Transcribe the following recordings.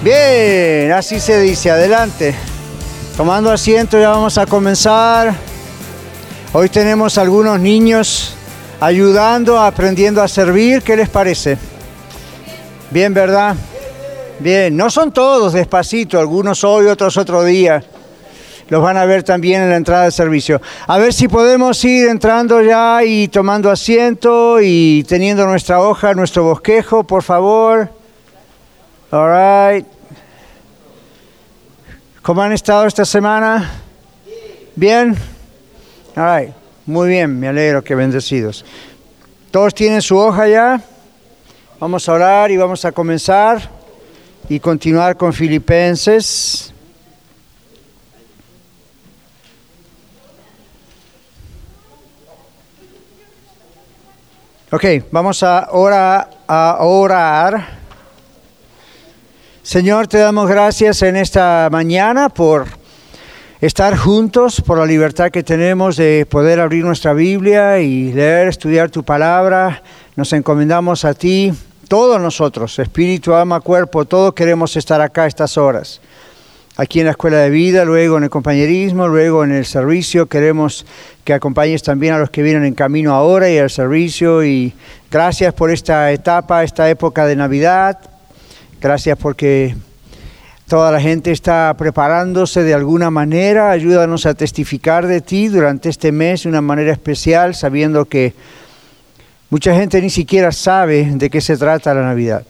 Bien, así se dice, adelante. Tomando asiento ya vamos a comenzar. Hoy tenemos algunos niños ayudando, aprendiendo a servir, ¿qué les parece? Bien, ¿verdad? Bien, no son todos despacito, algunos hoy, otros otro día. Los van a ver también en la entrada del servicio. A ver si podemos ir entrando ya y tomando asiento y teniendo nuestra hoja, nuestro bosquejo, por favor. All right. ¿Cómo han estado esta semana? Bien. All right. Muy bien, me alegro que bendecidos. ¿Todos tienen su hoja ya? Vamos a orar y vamos a comenzar y continuar con Filipenses. Ok, vamos a, ahora a orar. Señor, te damos gracias en esta mañana por estar juntos, por la libertad que tenemos de poder abrir nuestra Biblia y leer, estudiar tu palabra. Nos encomendamos a ti, todos nosotros, espíritu, alma, cuerpo, todos queremos estar acá estas horas. Aquí en la escuela de vida, luego en el compañerismo, luego en el servicio. Queremos que acompañes también a los que vienen en camino ahora y al servicio. Y gracias por esta etapa, esta época de Navidad. Gracias porque toda la gente está preparándose de alguna manera. Ayúdanos a testificar de ti durante este mes de una manera especial, sabiendo que mucha gente ni siquiera sabe de qué se trata la Navidad.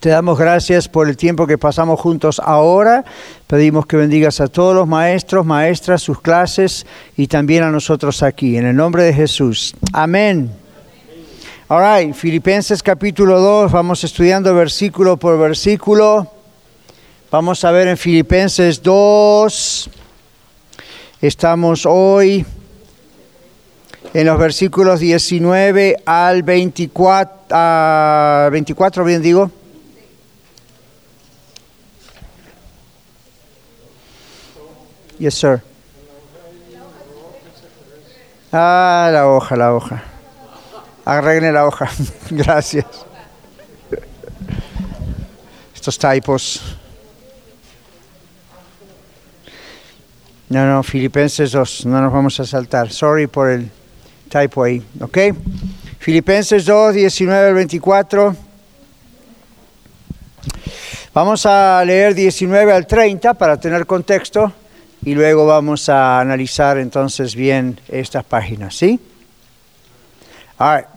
Te damos gracias por el tiempo que pasamos juntos ahora. Pedimos que bendigas a todos los maestros, maestras, sus clases y también a nosotros aquí. En el nombre de Jesús. Amén. All right, Filipenses capítulo 2, vamos estudiando versículo por versículo. Vamos a ver en Filipenses 2. Estamos hoy en los versículos 19 al 24, uh, 24 bien digo. Yes, sir. Ah, la hoja, la hoja. Arregle la hoja. Gracias. Estos typos. No, no, Filipenses 2, no nos vamos a saltar. Sorry por el typo ahí, ¿ok? Filipenses 2, 19 al 24. Vamos a leer 19 al 30 para tener contexto y luego vamos a analizar entonces bien estas páginas, ¿sí? All right.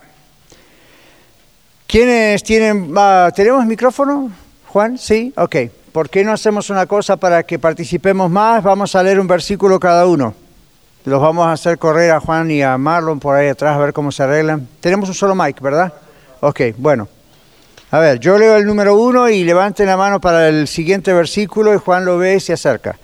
¿Quiénes tienen, uh, tenemos micrófono? Juan, ¿sí? Ok. ¿Por qué no hacemos una cosa para que participemos más? Vamos a leer un versículo cada uno. Los vamos a hacer correr a Juan y a Marlon por ahí atrás a ver cómo se arreglan. Tenemos un solo mic, ¿verdad? Ok, bueno. A ver, yo leo el número uno y levanten la mano para el siguiente versículo y Juan lo ve y se acerca.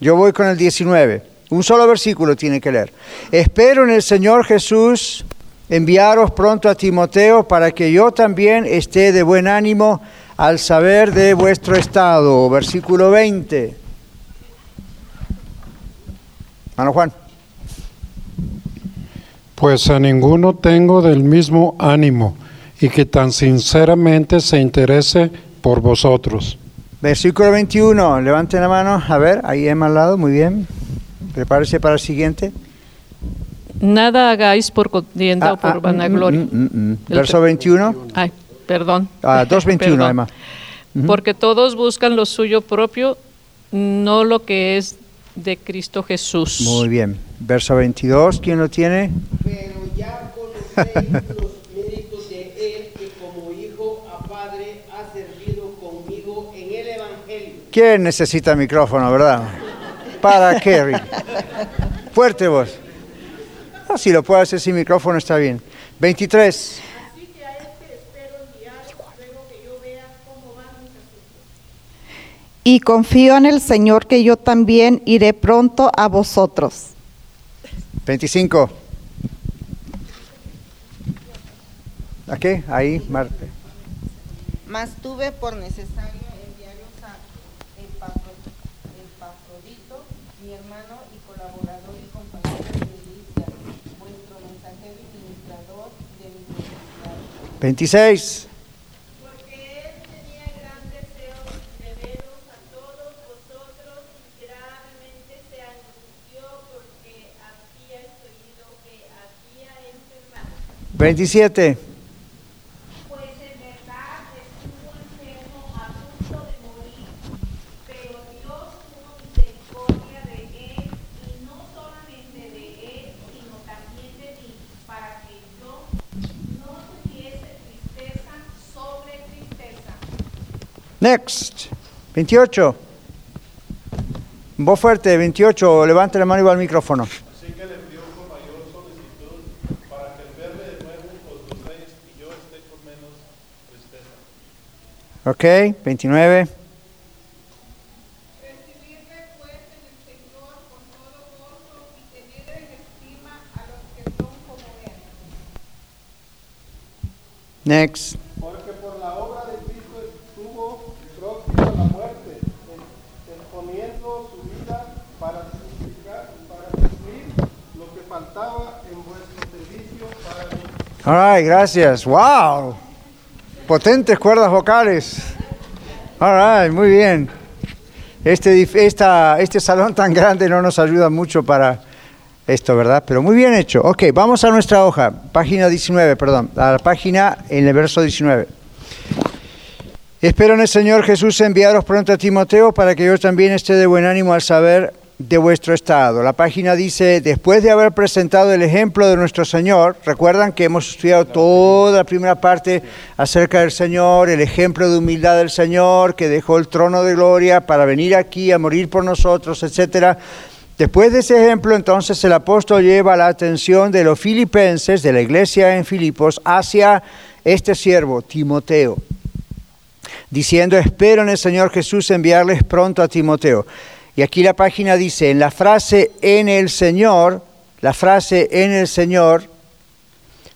Yo voy con el 19. Un solo versículo tiene que leer. Espero en el Señor Jesús enviaros pronto a Timoteo para que yo también esté de buen ánimo al saber de vuestro estado. Versículo 20. Mano Juan. Pues a ninguno tengo del mismo ánimo y que tan sinceramente se interese por vosotros. Versículo 21, levanten la mano, a ver, ahí Emma al lado, muy bien. Prepárese para el siguiente. Nada hagáis por contienda Ah, o por ah, vanagloria. mm, mm, mm. Verso te- 21. Ay, perdón. Ah, 2.21, Perdón. Emma. Porque todos buscan lo suyo propio, no lo que es de Cristo Jesús. Muy bien. Verso 22, ¿quién lo tiene? Pero ya conocéis los méritos de él que como hijo a padre ha servido conmigo en el Evangelio. ¿Quién necesita micrófono, verdad? ¿Para qué? Fuerte voz. No, si lo puede hacer sin micrófono está bien. 23. Así que a este espero enviar luego que yo vea cómo van mis asuntos. Y confío en el Señor que yo también iré pronto a vosotros. 25. Aquí, ahí, Marte. Mas tuve por necesario enviaros a Epafro- Epafrodito, mi hermano y colaborador y compañero de milicia, vuestro mensajero y ministrador de mis necesidades. 26. Porque él tenía gran deseo de veros a todos vosotros y gravemente se angustió porque había oído que había enfermado. 27. Pues en verdad estuvo enfermo a punto de morir, pero Dios tuvo misericordia de él, y no solamente de él, sino también de mí, para que yo no tuviese tristeza sobre tristeza. Next. 28. Voz fuerte, 28. Levante la mano y va al micrófono. Así que le mayor solicitud para de nuevo y yo con menos. Ok. 29. Recibirle pues en el todo y en estima a los que son como. Next. Porque por la obra de Cristo estuvo próximo a la muerte, en- exponiendo su vida para justificar, para suplir lo que faltaba en vuestro servicio para mí. All right, gracias. Wow. Potentes cuerdas vocales. All right, muy bien. Este, esta, este salón tan grande no nos ayuda mucho para esto, ¿verdad? Pero muy bien hecho. Ok, vamos a nuestra hoja, página 19, perdón, a la página en el verso 19. Espero en el Señor Jesús enviaros pronto a Timoteo para que yo también esté de buen ánimo al saber de vuestro estado. La página dice, después de haber presentado el ejemplo de nuestro Señor, recuerdan que hemos estudiado toda la primera parte acerca del Señor, el ejemplo de humildad del Señor, que dejó el trono de gloria para venir aquí a morir por nosotros, etcétera. Después de ese ejemplo, entonces el apóstol lleva la atención de los filipenses, de la iglesia en Filipos, hacia este siervo, Timoteo diciendo, espero en el Señor Jesús enviarles pronto a Timoteo. Y aquí la página dice, en la frase en el Señor, la frase en el Señor,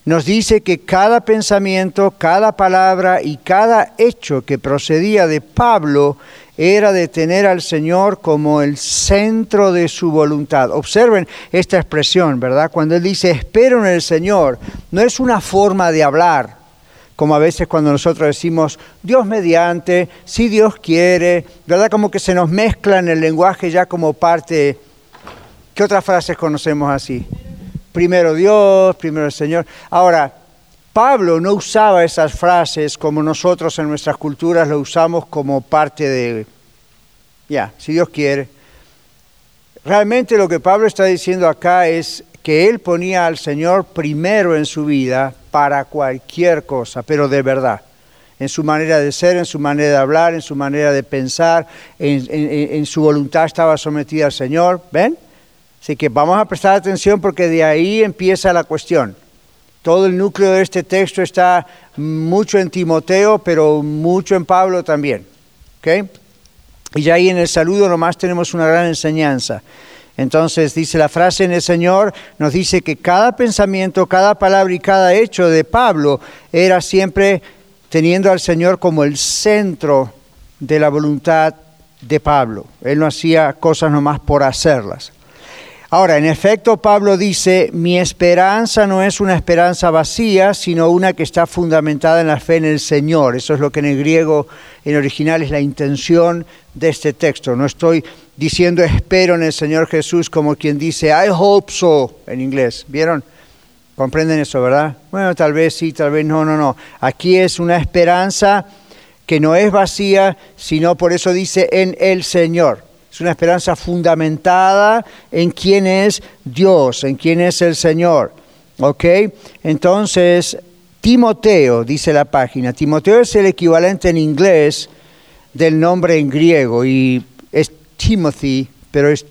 nos dice que cada pensamiento, cada palabra y cada hecho que procedía de Pablo era de tener al Señor como el centro de su voluntad. Observen esta expresión, ¿verdad? Cuando él dice, espero en el Señor, no es una forma de hablar, como a veces cuando nosotros decimos Dios mediante, si Dios quiere, ¿verdad? Como que se nos mezcla en el lenguaje ya como parte. ¿Qué otras frases conocemos así? Primero Dios, primero el Señor. Ahora, Pablo no usaba esas frases como nosotros en nuestras culturas lo usamos como parte de, ya, si Dios quiere. Realmente lo que Pablo está diciendo acá es que él ponía al Señor primero en su vida para cualquier cosa, pero de verdad, en su manera de ser, en su manera de hablar, en su manera de pensar, en, su voluntad estaba sometida al Señor, ¿ven? Así que vamos a prestar atención porque de ahí empieza la cuestión. Todo el núcleo de este texto está mucho en Timoteo, pero mucho en Pablo también. ¿ok? Y ya ahí en el saludo nomás tenemos una gran enseñanza. Entonces dice la frase en el Señor, nos dice que cada pensamiento, cada palabra y cada hecho de Pablo era siempre teniendo al Señor como el centro de la voluntad de Pablo. Él no hacía cosas nomás por hacerlas. Ahora, en efecto, Pablo dice, mi esperanza no es una esperanza vacía, sino una que está fundamentada en la fe en el Señor. Eso es lo que en el griego, en original, es la intención de este texto. No estoy diciendo espero en el Señor Jesús como quien dice I hope so en inglés. ¿Vieron? ¿Comprenden eso, verdad? Bueno, tal vez sí, tal vez no, no, no. Aquí es una esperanza que no es vacía, sino por eso dice en el Señor. Es una esperanza fundamentada en quién es Dios, en quién es el Señor. ¿Ok? Entonces, Timoteo, dice la página, Timoteo es el equivalente en inglés del nombre en griego y Timothy, pero es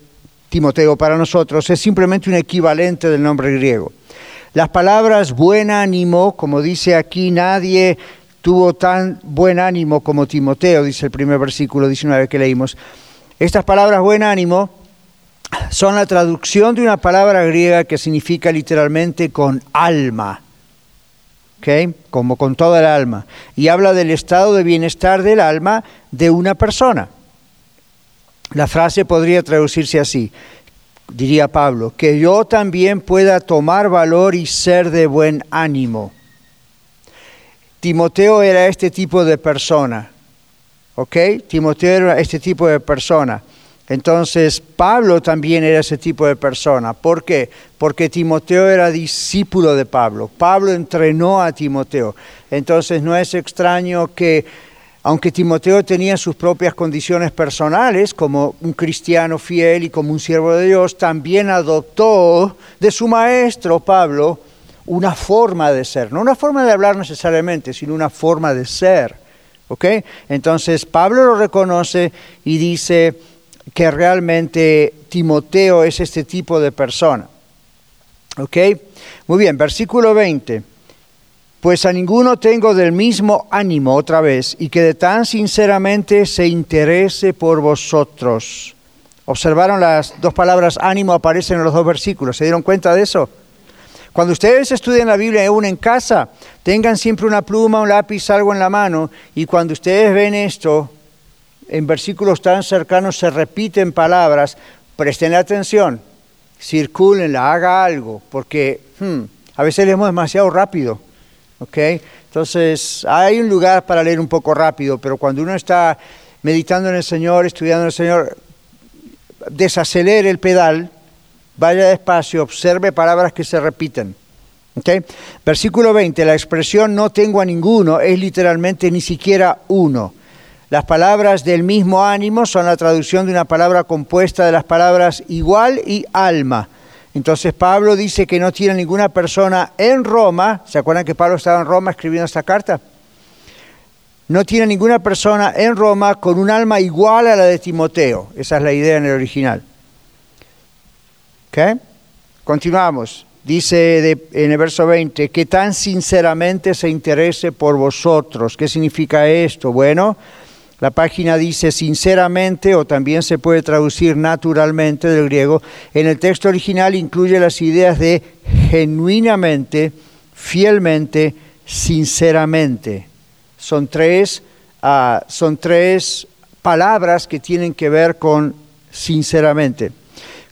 Timoteo para nosotros, es simplemente un equivalente del nombre griego. Las palabras buen ánimo, como dice aquí, nadie tuvo tan buen ánimo como Timoteo, dice el primer versículo 19 que leímos. Estas palabras buen ánimo son la traducción de una palabra griega que significa literalmente con alma, como con toda el alma, y habla del estado de bienestar del alma de una persona. La frase podría traducirse así, diría Pablo, que yo también pueda tomar valor y ser de buen ánimo. Timoteo era este tipo de persona, ¿ok? Timoteo era este tipo de persona. Entonces, Pablo también era ese tipo de persona. ¿Por qué? Porque Timoteo era discípulo de Pablo. Pablo entrenó a Timoteo. Entonces, no es extraño que, aunque Timoteo tenía sus propias condiciones personales, como un cristiano fiel y como un siervo de Dios, también adoptó de su maestro, Pablo, una forma de ser. No una forma de hablar necesariamente, sino una forma de ser. ¿Ok? Entonces, Pablo lo reconoce y dice que realmente Timoteo es este tipo de persona. ¿Ok? Muy bien, versículo 20. Pues a ninguno tengo del mismo ánimo otra vez y que de tan sinceramente se interese por vosotros. Observaron las dos palabras ánimo aparecen en los dos versículos. ¿Se dieron cuenta de eso? Cuando ustedes estudian la Biblia aún en casa, tengan siempre una pluma, un lápiz, algo en la mano y cuando ustedes ven esto, en versículos tan cercanos se repiten palabras, presten atención, circúlenla, haga algo, porque hmm, a veces leemos demasiado rápido. ¿Ok? Entonces, hay un lugar para leer un poco rápido, pero cuando uno está meditando en el Señor, estudiando en el Señor, desacelere el pedal, vaya despacio, observe palabras que se repiten. ¿ok? Versículo 20, la expresión no tengo a ninguno es literalmente ni siquiera uno. Las palabras del mismo ánimo son la traducción de una palabra compuesta de las palabras igual y alma. Entonces Pablo dice que no tiene ninguna persona en Roma, ¿se acuerdan que Pablo estaba en Roma escribiendo esta carta? No tiene ninguna persona en Roma con un alma igual a la de Timoteo. Esa es la idea en el original. ¿Ok? Continuamos. Dice en el verso 20, que tan sinceramente se interese por vosotros. ¿Qué significa esto? Bueno, la página dice sinceramente o también se puede traducir naturalmente del griego. En el texto original incluye las ideas de genuinamente, fielmente, sinceramente. Son tres, ah, son tres palabras que tienen que ver con sinceramente.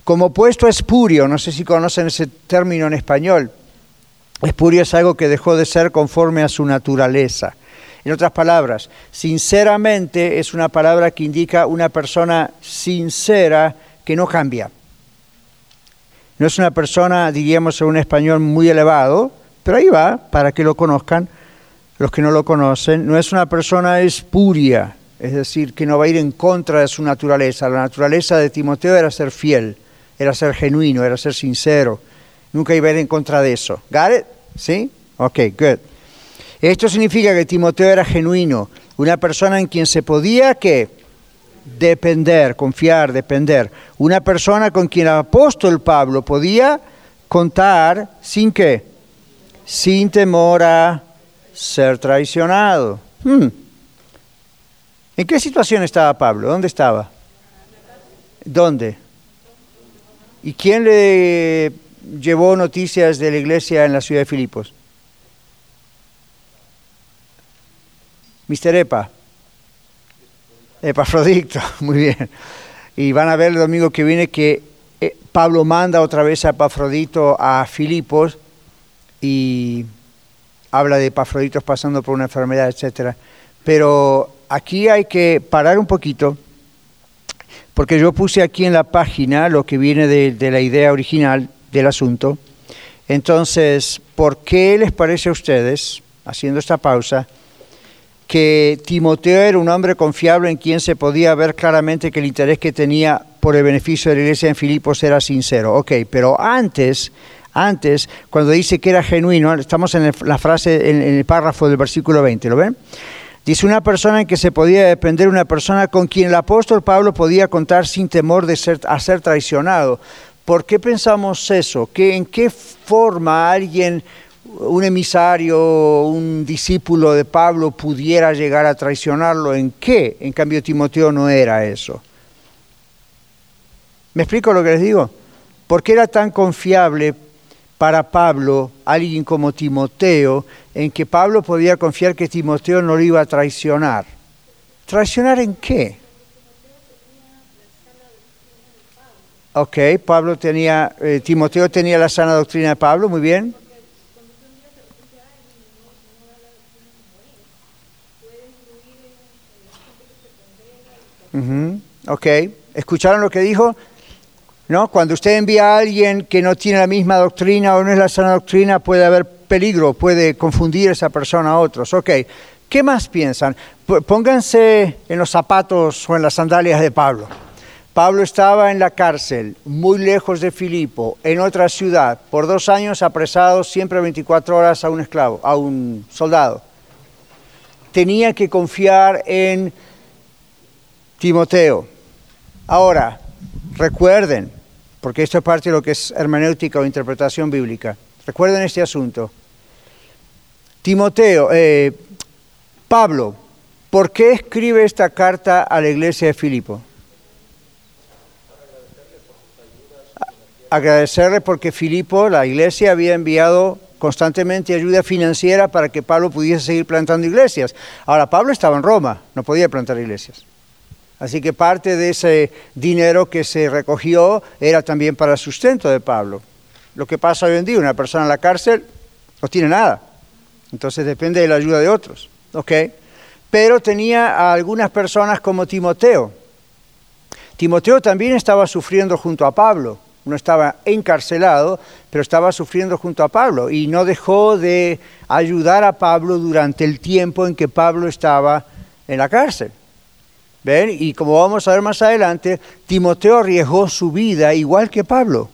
Como opuesto a espurio, no sé si conocen ese término en español, espurio es algo que dejó de ser conforme a su naturaleza. En otras palabras, sinceramente es una palabra que indica una persona sincera que no cambia. No es una persona, diríamos en un español muy elevado, pero ahí va, para que lo conozcan los que no lo conocen. No es una persona espuria, es decir, que no va a ir en contra de su naturaleza. La naturaleza de Timoteo era ser fiel, era ser genuino, era ser sincero. Nunca iba a ir en contra de eso. ¿Got it? ¿Sí? Ok, good. Esto significa que Timoteo era genuino, una persona en quien se podía que depender, confiar, depender. Una persona con quien el apóstol Pablo podía contar sin qué? Sin temor a ser traicionado. Hmm. ¿En qué situación estaba Pablo? ¿Dónde estaba? ¿Dónde? ¿Y quién le llevó noticias de la iglesia en la ciudad de Filipos? Mister Epa. Epafrodito, muy bien. Y van a ver el domingo que viene que eh, Pablo manda otra vez a Epafrodito a Filipos y habla de Epafroditos pasando por una enfermedad, etc. Pero aquí hay que parar un poquito, porque yo puse aquí en la página lo que viene de, de la idea original del asunto. Entonces, ¿por qué les parece a ustedes, haciendo esta pausa, que Timoteo era un hombre confiable en quien se podía ver claramente que el interés que tenía por el beneficio de la iglesia en Filipos era sincero? Ok, pero antes, antes, cuando dice que era genuino, estamos en la frase, en, el párrafo del versículo 20, ¿lo ven? Dice una persona en que se podía depender, una persona con quien el apóstol Pablo podía contar sin temor de ser, a ser traicionado. ¿Por qué pensamos eso? ¿Qué, ¿En qué forma alguien un emisario, un discípulo de Pablo pudiera llegar a traicionarlo, ¿en qué? En cambio Timoteo no era eso. ¿Me explico lo que les digo? ¿Por qué era tan confiable para Pablo alguien como Timoteo en que Pablo podía confiar que Timoteo no lo iba a traicionar? ¿Traicionar en qué? Ok, Pablo tenía, eh, Timoteo tenía la sana doctrina de Pablo, muy bien. Ujú, Ok, ¿escucharon lo que dijo? ¿No? Cuando usted envía a alguien que no tiene la misma doctrina o no es la sana doctrina, puede haber peligro, puede confundir a esa persona a otros. Ok, ¿qué más piensan? Pónganse en los zapatos o en las sandalias de Pablo. Pablo estaba en la cárcel, muy lejos de Filipo, en otra ciudad, por dos años apresado siempre 24 horas a un esclavo, a un soldado. Tenía que confiar en Timoteo. Ahora, recuerden, porque esto es parte de lo que es hermenéutica o interpretación bíblica, recuerden este asunto. Timoteo, eh, Pablo, ¿por qué escribe esta carta a la iglesia de Filipo? agradecerle porque Filipo, la iglesia, había enviado constantemente ayuda financiera para que Pablo pudiese seguir plantando iglesias. Ahora, Pablo estaba en Roma, no podía plantar iglesias. Así que parte de ese dinero que se recogió era también para el sustento de Pablo. Lo que pasa hoy en día, una persona en la cárcel no tiene nada. Entonces depende de la ayuda de otros. ¿ok? Pero tenía a algunas personas como Timoteo. Timoteo también estaba sufriendo junto a Pablo. No estaba encarcelado, pero estaba sufriendo junto a Pablo y no dejó de ayudar a Pablo durante el tiempo en que Pablo estaba en la cárcel. ¿Ven? Y como vamos a ver más adelante, Timoteo arriesgó su vida igual que Pablo.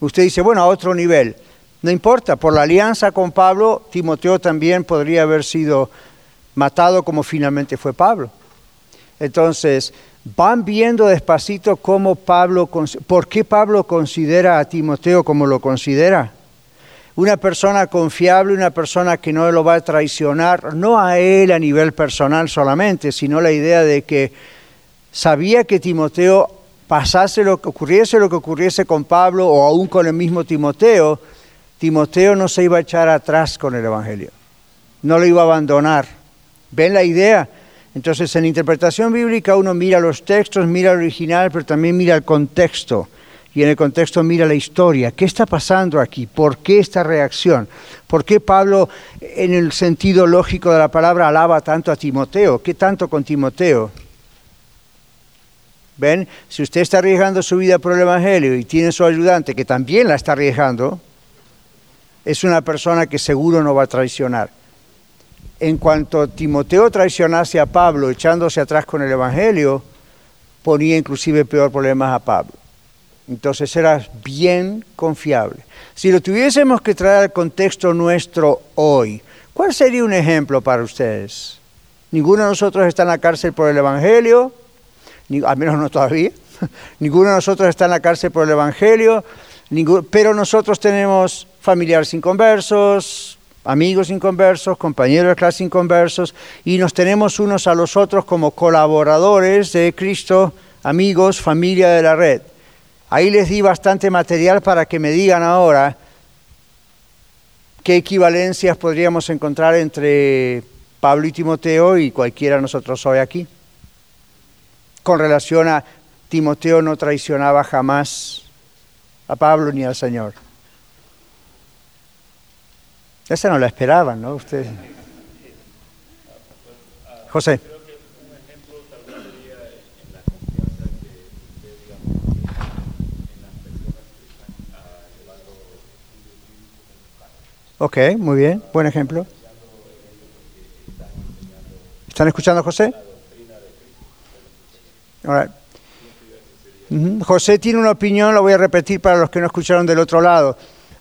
Usted dice, bueno, a otro nivel. No importa, por la alianza con Pablo, Timoteo también podría haber sido matado como finalmente fue Pablo. Entonces, van viendo despacito cómo Pablo, por qué Pablo considera a Timoteo como lo considera. Una persona confiable, una persona que no lo va a traicionar, no a él a nivel personal solamente, sino la idea de que sabía que Timoteo pasase lo que ocurriese lo que ocurriese con Pablo o aún con el mismo Timoteo, Timoteo no se iba a echar atrás con el Evangelio, no lo iba a abandonar. ¿Ven la idea? Entonces en interpretación bíblica uno mira los textos, mira el original, pero también mira el contexto. Y en el contexto mira la historia. ¿Qué está pasando aquí? ¿Por qué esta reacción? ¿Por qué Pablo, en el sentido lógico de la palabra, alaba tanto a Timoteo? ¿Qué tanto con Timoteo? ¿Ven? Si usted está arriesgando su vida por el Evangelio y tiene su ayudante que también la está arriesgando, es una persona que seguro no va a traicionar. En cuanto Timoteo traicionase a Pablo echándose atrás con el Evangelio, ponía inclusive peor problemas a Pablo. Entonces era bien confiable. Si lo tuviésemos que traer al contexto nuestro hoy, ¿cuál sería un ejemplo para ustedes? Ninguno de nosotros está en la cárcel por el Evangelio, al menos no todavía. Ninguno de nosotros está en la cárcel por el Evangelio, pero nosotros tenemos familiares inconversos, amigos inconversos, compañeros de clase inconversos, y nos tenemos unos a los otros como colaboradores de Cristo, amigos, familia de la red. Ahí les di bastante material para que me digan ahora qué equivalencias podríamos encontrar entre Pablo y Timoteo y cualquiera de nosotros hoy aquí. Con relación a Timoteo no traicionaba jamás a Pablo ni al Señor. Esa no la esperaban, ¿no? Ustedes. José. Ok, muy bien, buen ejemplo. ¿Están escuchando a José? José tiene una opinión, la voy a repetir para los que no escucharon del otro lado.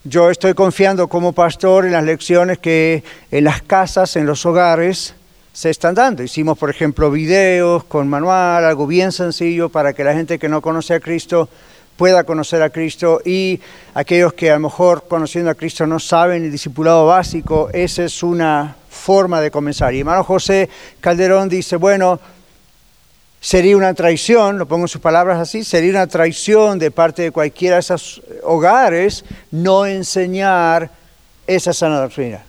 Yo estoy confiando como pastor en las lecciones que en las casas, en los hogares, se están dando. Hicimos, por ejemplo, videos con manual, algo bien sencillo para que la gente que no conoce a Cristo pueda conocer a Cristo y aquellos que a lo mejor conociendo a Cristo no saben el discipulado básico, esa es una forma de comenzar. Y hermano José Calderón dice, bueno, sería una traición, lo pongo en sus palabras así, sería una traición de parte de cualquiera de esos hogares no enseñar esa sana doctrina.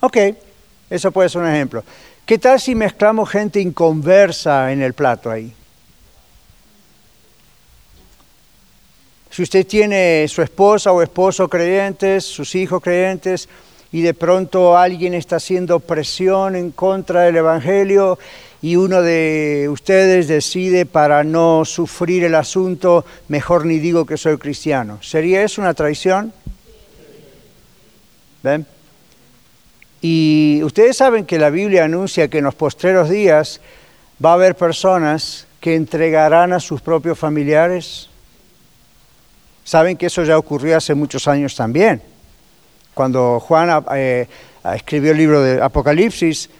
Ok, eso puede ser un ejemplo. ¿Qué tal si mezclamos gente inconversa en el plato ahí? Si usted tiene su esposa o esposo creyentes, sus hijos creyentes, y de pronto alguien está haciendo presión en contra del Evangelio y uno de ustedes decide para no sufrir el asunto, mejor ni digo que soy cristiano. ¿Sería eso una traición? ¿Ven? Y ustedes saben que la Biblia anuncia que en los postreros días va a haber personas que entregarán a sus propios familiares Saben que eso ya ocurrió hace muchos años también. Cuando Juan eh, escribió el libro de Apocalipsis,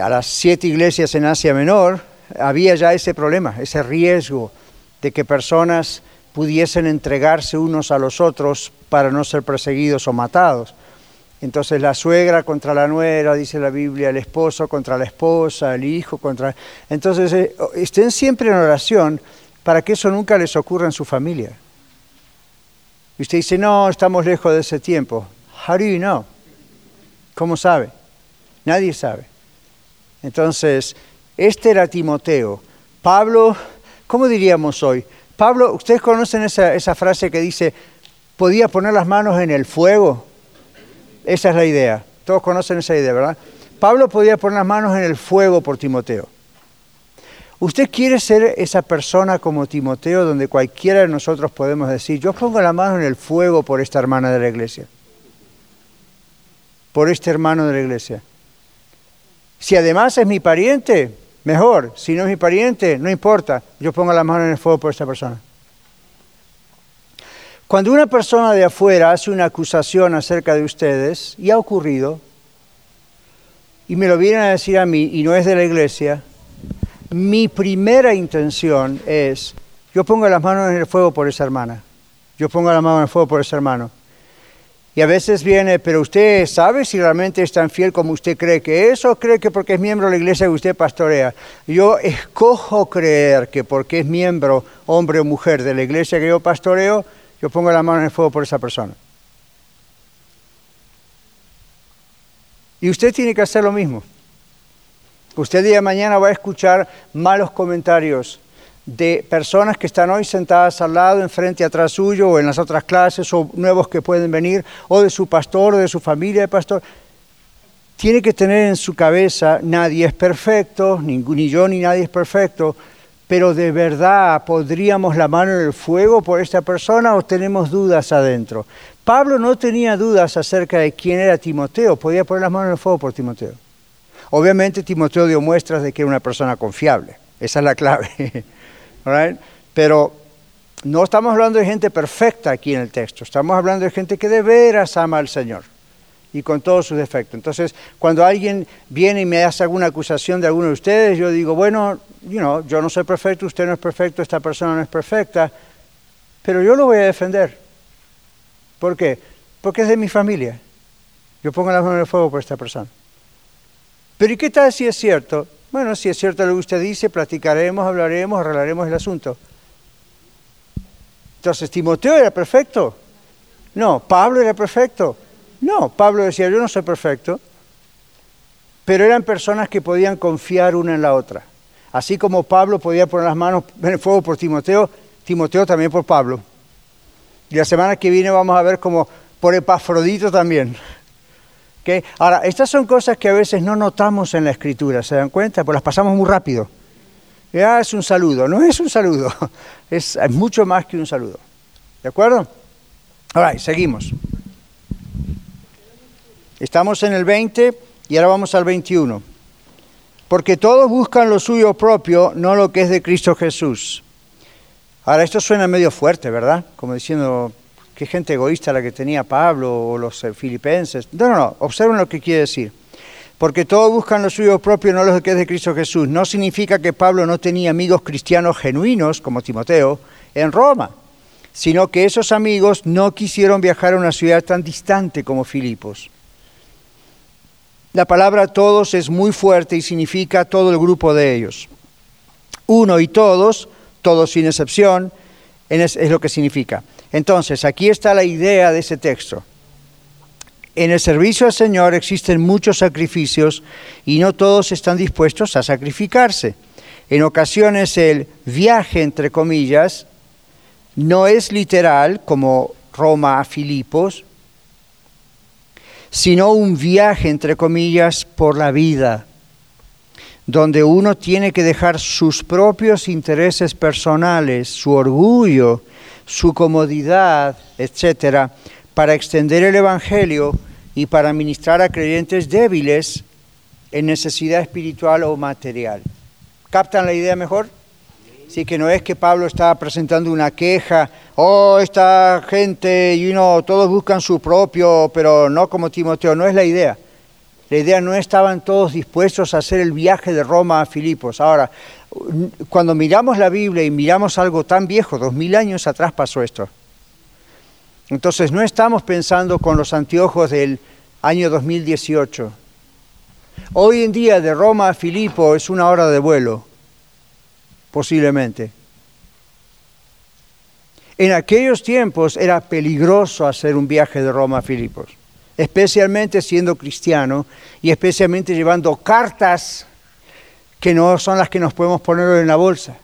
a las siete iglesias en Asia Menor, había ya ese problema, ese riesgo de que personas pudiesen entregarse unos a los otros para no ser perseguidos o matados. Entonces la suegra contra la nuera, dice la Biblia, el esposo contra la esposa, el hijo contra... Entonces eh, estén siempre en oración para que eso nunca les ocurra en su familia. Y usted dice, no, estamos lejos de ese tiempo. How do you know? ¿Cómo sabe? Nadie sabe. Entonces, este era Timoteo. Pablo, ¿cómo diríamos hoy? Pablo, ustedes conocen esa, esa frase que dice, podía poner las manos en el fuego. Esa es la idea. Todos conocen esa idea, ¿verdad? Pablo podía poner las manos en el fuego por Timoteo. ¿Usted quiere ser esa persona como Timoteo donde cualquiera de nosotros podemos decir, yo pongo la mano en el fuego por esta hermana de la iglesia? Por este hermano de la iglesia. Si además es mi pariente, mejor. Si no es mi pariente, no importa. Yo pongo la mano en el fuego por esta persona. Cuando una persona de afuera hace una acusación acerca de ustedes, y ha ocurrido, y me lo vienen a decir a mí, y no es de la iglesia, mi primera intención es, yo pongo las manos en el fuego por esa hermana, yo pongo las manos en el fuego por ese hermano. Y a veces viene, pero usted sabe si realmente es tan fiel como usted cree que es o cree que porque es miembro de la iglesia que usted pastorea. Yo escojo creer que porque es miembro, hombre o mujer de la iglesia que yo pastoreo, yo pongo la mano en el fuego por esa persona. Y usted tiene que hacer lo mismo. Usted día de mañana va a escuchar malos comentarios de personas que están hoy sentadas al lado, enfrente, atrás suyo, o en las otras clases, o nuevos que pueden venir, o de su pastor, o de su familia de pastor. Tiene que tener en su cabeza, nadie es perfecto, ni yo ni nadie es perfecto, pero de verdad podríamos la mano en el fuego por esta persona o tenemos dudas adentro. Pablo no tenía dudas acerca de quién era Timoteo, podía poner las manos en el fuego por Timoteo. Obviamente Timoteo dio muestras de que era una persona confiable, esa es la clave. Pero no estamos hablando de gente perfecta aquí en el texto, estamos hablando de gente que de veras ama al Señor y con todos sus defectos. Entonces, cuando alguien viene y me hace alguna acusación de alguno de ustedes, yo digo, bueno, yo no soy perfecto, usted no es perfecto, esta persona no es perfecta, pero yo lo voy a defender. ¿Por qué? Porque es de mi familia. Yo pongo las manos en el fuego por esta persona. Pero ¿y qué tal si es cierto? Bueno, si es cierto lo que usted dice, platicaremos, hablaremos, arreglaremos el asunto. Entonces, ¿Timoteo era perfecto? No. ¿Pablo era perfecto? No. Pablo decía, yo no soy perfecto. Pero eran personas que podían confiar una en la otra. Así como Pablo podía poner las manos en el fuego por Timoteo, Timoteo también por Pablo. Y la semana que viene vamos a ver como por Epafrodito también. Ahora, estas son cosas que a veces no notamos en la escritura, ¿se dan cuenta? Pues las pasamos muy rápido. Ya es un saludo, no es un saludo, es, mucho más que un saludo. ¿De acuerdo? Ahora, seguimos. Estamos en el 20 y ahora vamos al 21. Porque todos buscan lo suyo propio, no lo que es de Cristo Jesús. Ahora, esto suena medio fuerte, ¿verdad? Como diciendo, qué gente egoísta la que tenía Pablo o los eh, filipenses. No, no, no, observen lo que quiere decir. Porque todos buscan lo suyo propio, no lo que es de Cristo Jesús. No significa que Pablo no tenía amigos cristianos genuinos, como Timoteo, en Roma. sino que esos amigos no quisieron viajar a una ciudad tan distante como Filipos. La palabra todos es muy fuerte y significa todo el grupo de ellos. Uno y todos, todos sin excepción, es, es lo que significa. Entonces, aquí está la idea de ese texto. En el servicio al Señor existen muchos sacrificios y no todos están dispuestos a sacrificarse. En ocasiones el viaje, entre comillas, no es literal como Roma a Filipos, sino un viaje, entre comillas, por la vida, donde uno tiene que dejar sus propios intereses personales, su orgullo, su comodidad, etcétera, para extender el Evangelio y para ministrar a creyentes débiles en necesidad espiritual o material. ¿Captan la idea mejor? Sí, que no es que Pablo está presentando una queja, oh, esta gente, you know, todos buscan su propio, pero no como Timoteo, no es la idea. La idea no estaban todos dispuestos a hacer el viaje de Roma a Filipos. Ahora, cuando miramos la Biblia y miramos algo tan viejo, dos mil años atrás pasó esto. Entonces no estamos pensando con los anteojos del año 2018. Hoy en día de Roma a Filipo es una hora de vuelo, posiblemente. En aquellos tiempos era peligroso hacer un viaje de Roma a Filipos, especialmente siendo cristiano y especialmente llevando cartas que no son las que nos podemos poner en la bolsa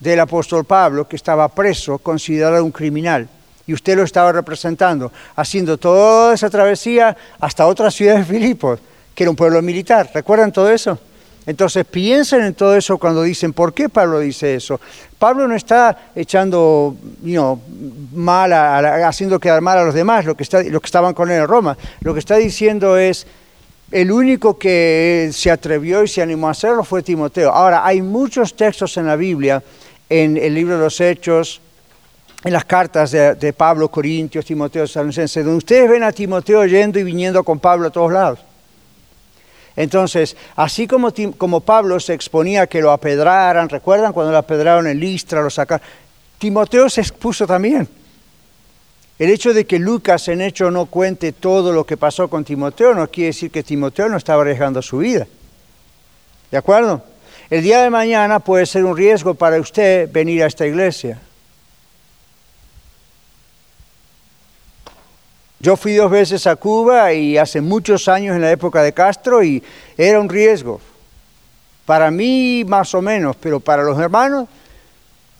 del apóstol Pablo, que estaba preso, considerado un criminal y usted lo estaba representando, haciendo toda esa travesía hasta otra ciudad de Filipos, que era un pueblo militar. ¿Recuerdan todo eso? Entonces piensen en todo eso cuando dicen, ¿por qué Pablo dice eso? Pablo no está echando you mal, a, haciendo quedar mal a los demás, lo que, está, lo que estaban con él en Roma. Lo que está diciendo es, el único que se atrevió y se animó a hacerlo fue Timoteo. Ahora, hay muchos textos en la Biblia, en el libro de los Hechos, en las cartas de, Pablo, Corintios, Timoteo, Salonicenses, donde ustedes ven a Timoteo yendo y viniendo con Pablo a todos lados. Entonces, así como, como Pablo se exponía que lo apedraran, ¿recuerdan cuando lo apedraron en Listra, lo sacaron? Timoteo se expuso también. El hecho de que Lucas en hecho no cuente todo lo que pasó con Timoteo no quiere decir que Timoteo no estaba arriesgando su vida. ¿De acuerdo? El día de mañana puede ser un riesgo para usted venir a esta iglesia. Yo fui dos veces a Cuba y hace muchos años en la época de Castro y era un riesgo. Para mí más o menos, pero para los hermanos.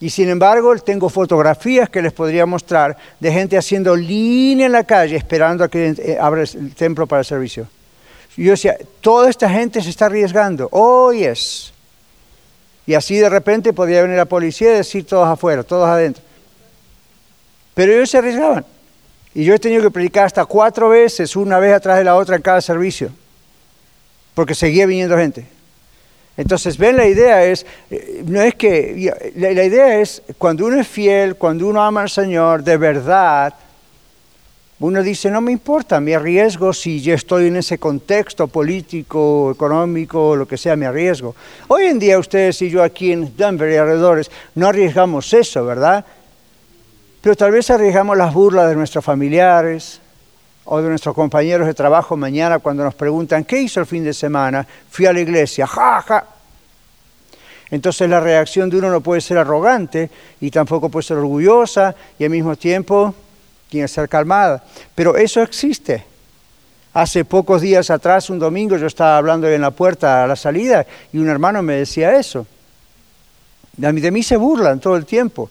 Y sin embargo tengo fotografías que les podría mostrar de gente haciendo línea en la calle esperando a que eh, abra el templo para el servicio. Yo decía, toda esta gente se está arriesgando. Oh, yes. Y así de repente podía venir la policía y decir todos afuera, todos adentro. Pero ellos se arriesgaban. Y yo he tenido que predicar hasta cuatro veces, una vez atrás de la otra en cada servicio, porque seguía viniendo gente. Entonces, ven, la idea es, eh, no es que, la, idea es, cuando uno es fiel, cuando uno ama al Señor de verdad, uno dice, no me importa, me arriesgo si yo estoy en ese contexto político, económico, lo que sea, me arriesgo. Hoy en día ustedes y yo aquí en Denver y alrededores no arriesgamos eso, ¿verdad? Pero tal vez arriesgamos las burlas de nuestros familiares o de nuestros compañeros de trabajo mañana cuando nos preguntan, ¿qué hizo el fin de semana? Fui a la iglesia, ja, ja. Entonces la reacción de uno no puede ser arrogante y tampoco puede ser orgullosa y al mismo tiempo tiene que ser calmada. Pero eso existe. Hace pocos días atrás, un domingo, yo estaba hablando en la puerta a la salida y un hermano me decía eso. De mí se burlan todo el tiempo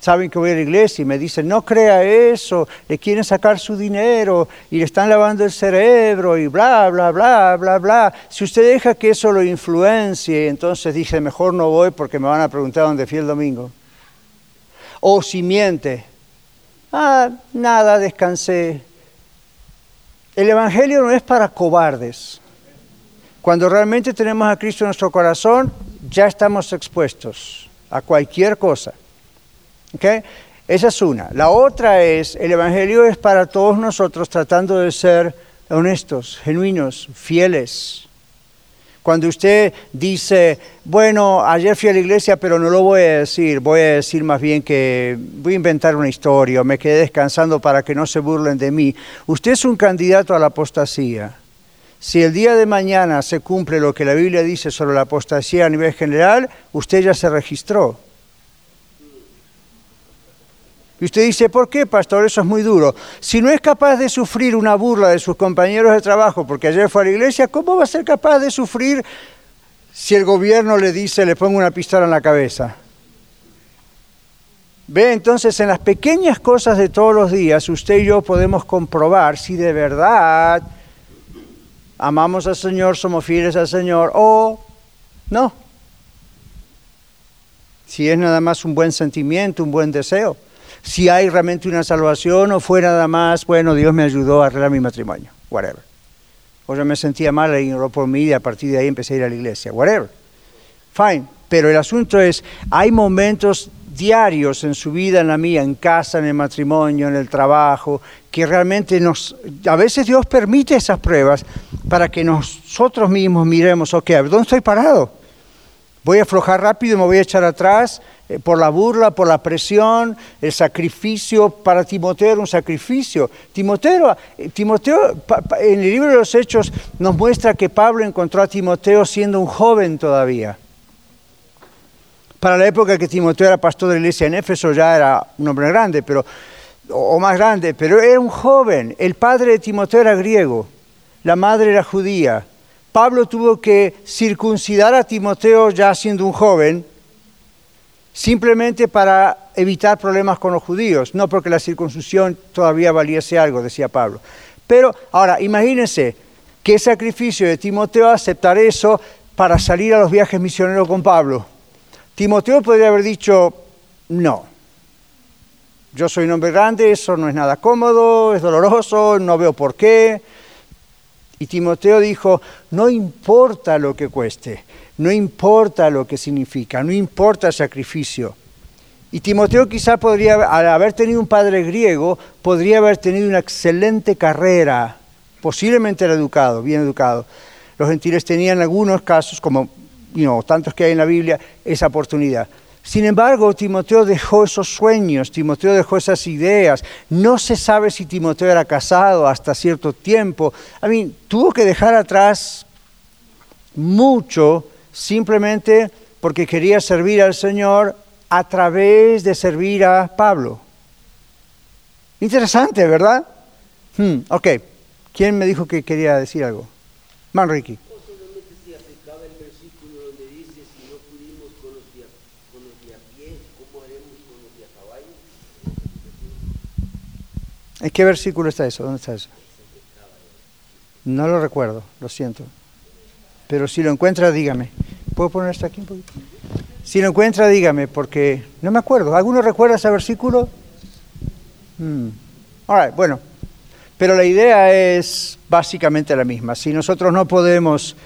saben que voy a la iglesia y me dicen, no crea eso, le quieren sacar su dinero y le están lavando el cerebro y bla, bla, bla, bla, bla. Si usted deja que eso lo influencie, entonces dice, mejor no voy porque me van a preguntar dónde fui el domingo. O si miente, ah, nada, descansé. El Evangelio no es para cobardes. Cuando realmente tenemos a Cristo en nuestro corazón, ya estamos expuestos a cualquier cosa. Esa es una. La otra es, el Evangelio es para todos nosotros tratando de ser honestos, genuinos, fieles. Cuando usted dice, bueno, ayer fui a la iglesia, pero no lo voy a decir, voy a decir más bien que voy a inventar una historia, me quedé descansando para que no se burlen de mí. Usted es un candidato a la apostasía. Si el día de mañana se cumple lo que la Biblia dice sobre la apostasía a nivel general, usted ya se registró. Y usted dice, ¿por qué, pastor? Eso es muy duro. Si no es capaz de sufrir una burla de sus compañeros de trabajo porque ayer fue a la iglesia, ¿cómo va a ser capaz de sufrir si el gobierno le dice, le pongo una pistola en la cabeza? Ve, entonces en las pequeñas cosas de todos los días, usted y yo podemos comprobar si de verdad amamos al Señor, somos fieles al Señor o no. Si es nada más un buen sentimiento, un buen deseo si hay realmente una salvación o fue nada más, bueno, Dios me ayudó a arreglar mi matrimonio, whatever. O yo me sentía mal y oró por mí y a partir de ahí empecé a ir a la iglesia, whatever. Fine, pero el asunto es, hay momentos diarios en su vida, en la mía, en casa, en el matrimonio, en el trabajo, que realmente nos, a veces Dios permite esas pruebas para que nosotros mismos miremos, ok, ¿dónde estoy parado? Voy a aflojar rápido y me voy a echar atrás eh, por la burla, por la presión, el sacrificio. Para Timoteo era un sacrificio. Timoteo, eh, Timoteo en el libro de los Hechos nos muestra que Pablo encontró a Timoteo siendo un joven todavía. Para la época que Timoteo era pastor de la iglesia en Éfeso ya era un hombre grande, pero, o más grande, pero era un joven. El padre de Timoteo era griego, la madre era judía. Pablo tuvo que circuncidar a Timoteo ya siendo un joven, simplemente para evitar problemas con los judíos, no porque la circuncisión todavía valiese algo, decía Pablo. Pero ahora, imagínense qué sacrificio de Timoteo aceptar eso para salir a los viajes misioneros con Pablo. Timoteo podría haber dicho, no, yo soy un hombre grande, eso no es nada cómodo, es doloroso, no veo por qué, y Timoteo dijo, no importa lo que cueste, no importa lo que significa, no importa el sacrificio. Y Timoteo quizá podría, al haber tenido un padre griego, podría haber tenido una excelente carrera, posiblemente era educado, bien educado. Los gentiles tenían en algunos casos, como tantos que hay en la Biblia, esa oportunidad. Sin embargo, Timoteo dejó esos sueños, Timoteo dejó esas ideas. No se sabe si Timoteo era casado hasta cierto tiempo. A mí, tuvo que dejar atrás mucho simplemente porque quería servir al Señor a través de servir a Pablo. Interesante, ¿verdad? Hmm, ok, ¿quién me dijo que quería decir algo? Manrique. ¿En qué versículo está eso? ¿Dónde está eso? No lo recuerdo, lo siento. Pero si lo encuentra, dígame. ¿Puedo poner esto aquí un poquito? Si lo encuentra, dígame, porque no me acuerdo. ¿Alguno recuerda ese versículo? Hmm. bueno. Pero la idea es básicamente la misma. Si nosotros no podemos,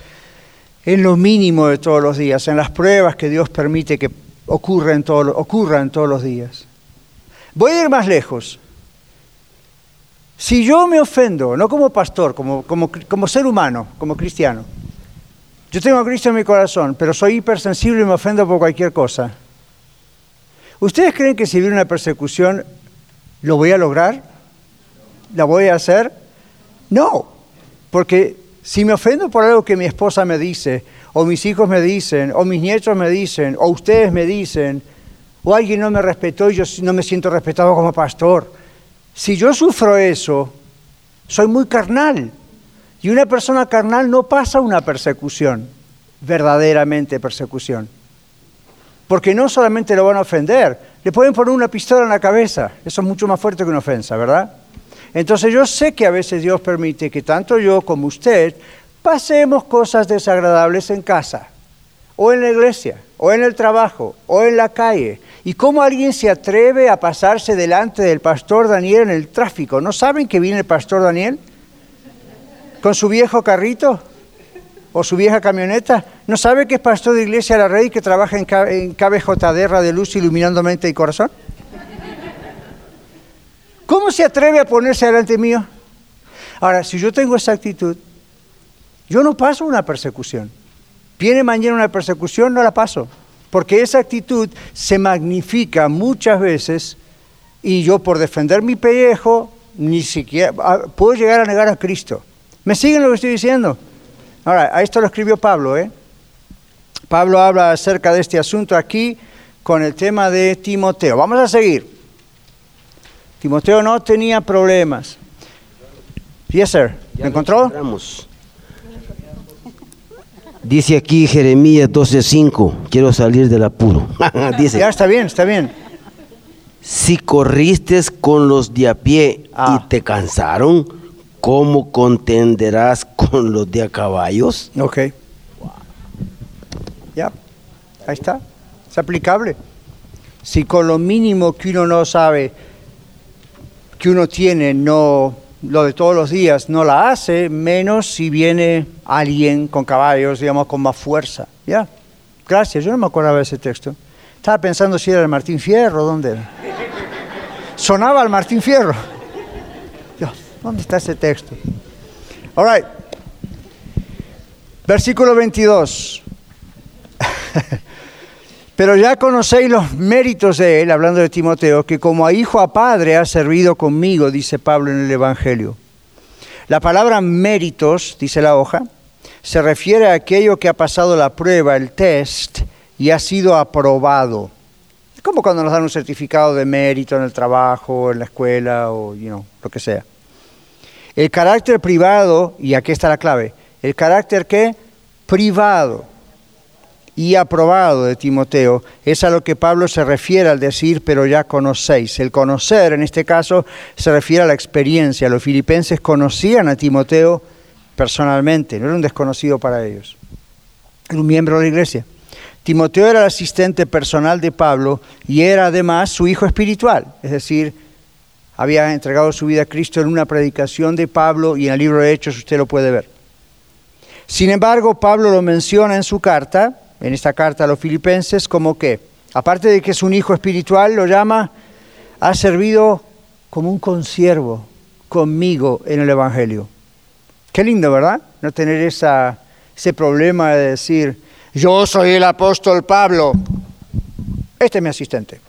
en lo mínimo de todos los días, en las pruebas que Dios permite que ocurran, ocurran todos los días. Voy a ir más lejos. Si yo me ofendo, no como pastor, como, como, ser humano, como cristiano, yo tengo a Cristo en mi corazón, pero soy hipersensible y me ofendo por cualquier cosa. ¿Ustedes creen que si viene una persecución, lo voy a lograr? ¿La voy a hacer? No, porque si me ofendo por algo que mi esposa me dice, o mis hijos me dicen, o mis nietos me dicen, o ustedes me dicen, o alguien no me respetó y yo no me siento respetado como pastor, si yo sufro eso, soy muy carnal. Y una persona carnal no pasa una persecución, verdaderamente persecución. Porque no solamente lo van a ofender, le pueden poner una pistola en la cabeza. Eso es mucho más fuerte que una ofensa, ¿verdad? Entonces yo sé que a veces Dios permite que tanto yo como usted pasemos cosas desagradables en casa, o en la iglesia, o en el trabajo, o en la calle. ¿Y cómo alguien se atreve a pasarse delante del pastor Daniel en el tráfico? ¿No saben que viene el pastor Daniel? ¿Con su viejo carrito? ¿O su vieja camioneta? ¿No sabe que es pastor de Iglesia la Rey que trabaja en, KBJ de Luz iluminando mente y corazón? ¿Cómo se atreve a ponerse delante mío? Ahora, si yo tengo esa actitud, yo no paso una persecución. Viene mañana una persecución, no la paso. Porque esa actitud se magnifica muchas veces y yo por defender mi pellejo ni siquiera ah, puedo llegar a negar a Cristo. ¿Me siguen lo que estoy diciendo? Ahora, a esto lo escribió Pablo, ¿eh? Pablo habla acerca de este asunto aquí con el tema de Timoteo. Vamos a seguir. Timoteo no tenía problemas. Yes, sir. ¿Me encontró? encontramos. Dice aquí Jeremías 12:5, quiero salir del apuro. Dice, Ya está bien, está bien. si corriste con los de a pie Ah. y te cansaron, ¿cómo contenderás con los de a caballos? Ok. Ya, ahí está. Es aplicable. Si con lo mínimo que uno no sabe, que uno tiene, no lo de todos los días no la hace, menos si viene alguien con caballos, digamos, con más fuerza. Ya. Gracias, yo no me acordaba de ese texto. Estaba pensando si era el Martín Fierro, ¿dónde era? Sonaba el Martín Fierro. Dios, ¿dónde está ese texto? All right. Versículo 22. Pero ya conocéis los méritos de él, hablando de Timoteo, que como a hijo a padre ha servido conmigo, dice Pablo en el Evangelio. La palabra méritos, dice la hoja, se refiere a aquello que ha pasado la prueba, el test, y ha sido aprobado. Es como cuando nos dan un certificado de mérito en el trabajo, en la escuela o you know, lo que sea. El carácter privado, y aquí está la clave, el carácter que privado y aprobado de Timoteo es a lo que Pablo se refiere al decir, pero ya conocéis. El conocer, en este caso, se refiere a la experiencia. Los filipenses conocían a Timoteo personalmente, no era un desconocido para ellos. Era un miembro de la iglesia. Timoteo era el asistente personal de Pablo y era además su hijo espiritual, es decir, había entregado su vida a Cristo en una predicación de Pablo y en el libro de Hechos usted lo puede ver. Sin embargo, Pablo lo menciona en su carta, en esta carta a los filipenses, como que, aparte de que es un hijo espiritual, lo llama, ha servido como un consiervo conmigo en el Evangelio. Qué lindo, ¿verdad? No tener esa, ese problema de decir, yo soy el apóstol Pablo, este es mi asistente.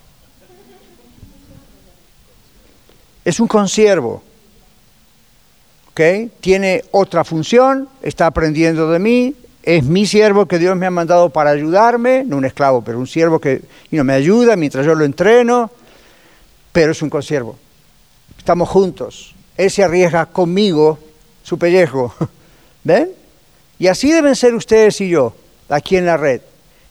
Es un consiervo. ¿ok? Tiene otra función, está aprendiendo de mí, es mi siervo que Dios me ha mandado para ayudarme, no un esclavo, pero un siervo que you me ayuda mientras yo lo entreno, pero es un consiervo. Estamos juntos. Él se arriesga conmigo su pellejo. ¿Ven? Y así deben ser ustedes y yo, aquí en la red.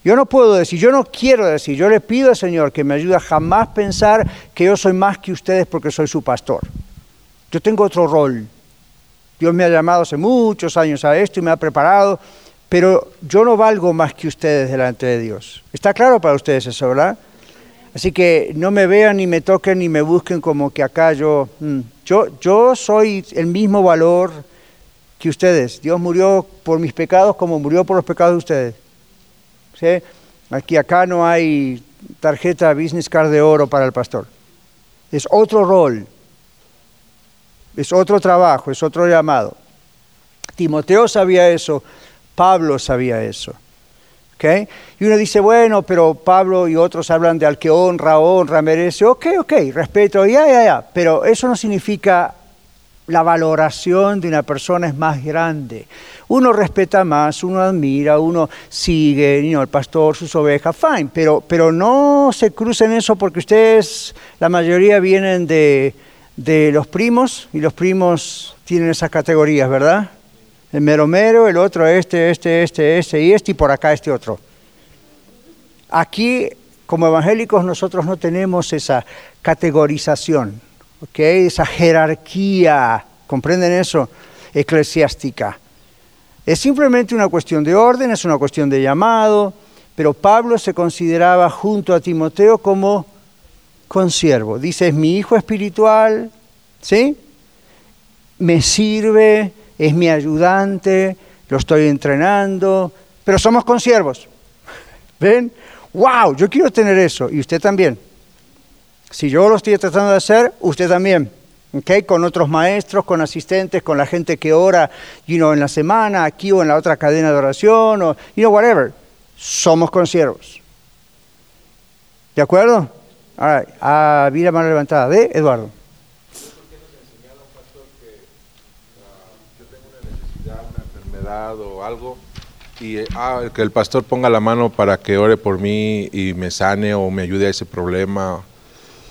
Yo no puedo decir, yo no quiero decir, yo le pido al Señor que me ayude a jamás pensar que yo soy más que ustedes porque soy su pastor. Yo tengo otro rol. Dios me ha llamado hace muchos años a esto y me ha preparado, pero yo no valgo más que ustedes delante de Dios. ¿Está claro para ustedes eso, verdad? Así que no me vean ni me toquen ni me busquen como que acá yo, mm, yo, yo soy el mismo valor que ustedes. Dios murió por mis pecados como murió por los pecados de ustedes. ¿Sí? Aquí acá no hay tarjeta business card de oro para el pastor. Es otro rol. Es otro trabajo, es otro llamado. Timoteo sabía eso, Pablo sabía eso. ¿ok? Y uno dice, bueno, pero Pablo y otros hablan de al que honra, honra, merece. Ok, ok, respeto, ya, ya, ya. Pero eso no significa la valoración de una persona es más grande. Uno respeta más, uno admira, uno sigue, you know, el pastor, sus ovejas, fine, pero, pero no se crucen eso porque ustedes, la mayoría vienen de, de los primos y los primos tienen esas categorías, ¿verdad? El mero mero, el otro este, este, este, este y este y por acá este otro. Aquí, como evangélicos, nosotros no tenemos esa categorización, ¿ok? Esa jerarquía, ¿comprenden eso? Eclesiástica. Es simplemente una cuestión de orden, es una cuestión de llamado, pero Pablo se consideraba junto a Timoteo como consiervo. Dice, es mi hijo espiritual, ¿sí? Me sirve, es mi ayudante, lo estoy entrenando, pero somos consiervos. ¿Ven? ¡Wow! Yo quiero tener eso, y usted también. Si yo lo estoy tratando de hacer, usted también. ¿ok? Con otros maestros, con asistentes, con la gente que ora, you know, en la semana, aquí o en la otra cadena de oración, o, you know, whatever. Somos consiervos. ¿De acuerdo? All right. Ah, vi la mano levantada. ¿De Eduardo? Enfermedad o algo y ah, que el pastor ponga la mano para que ore por mí y me sane o me ayude a ese problema,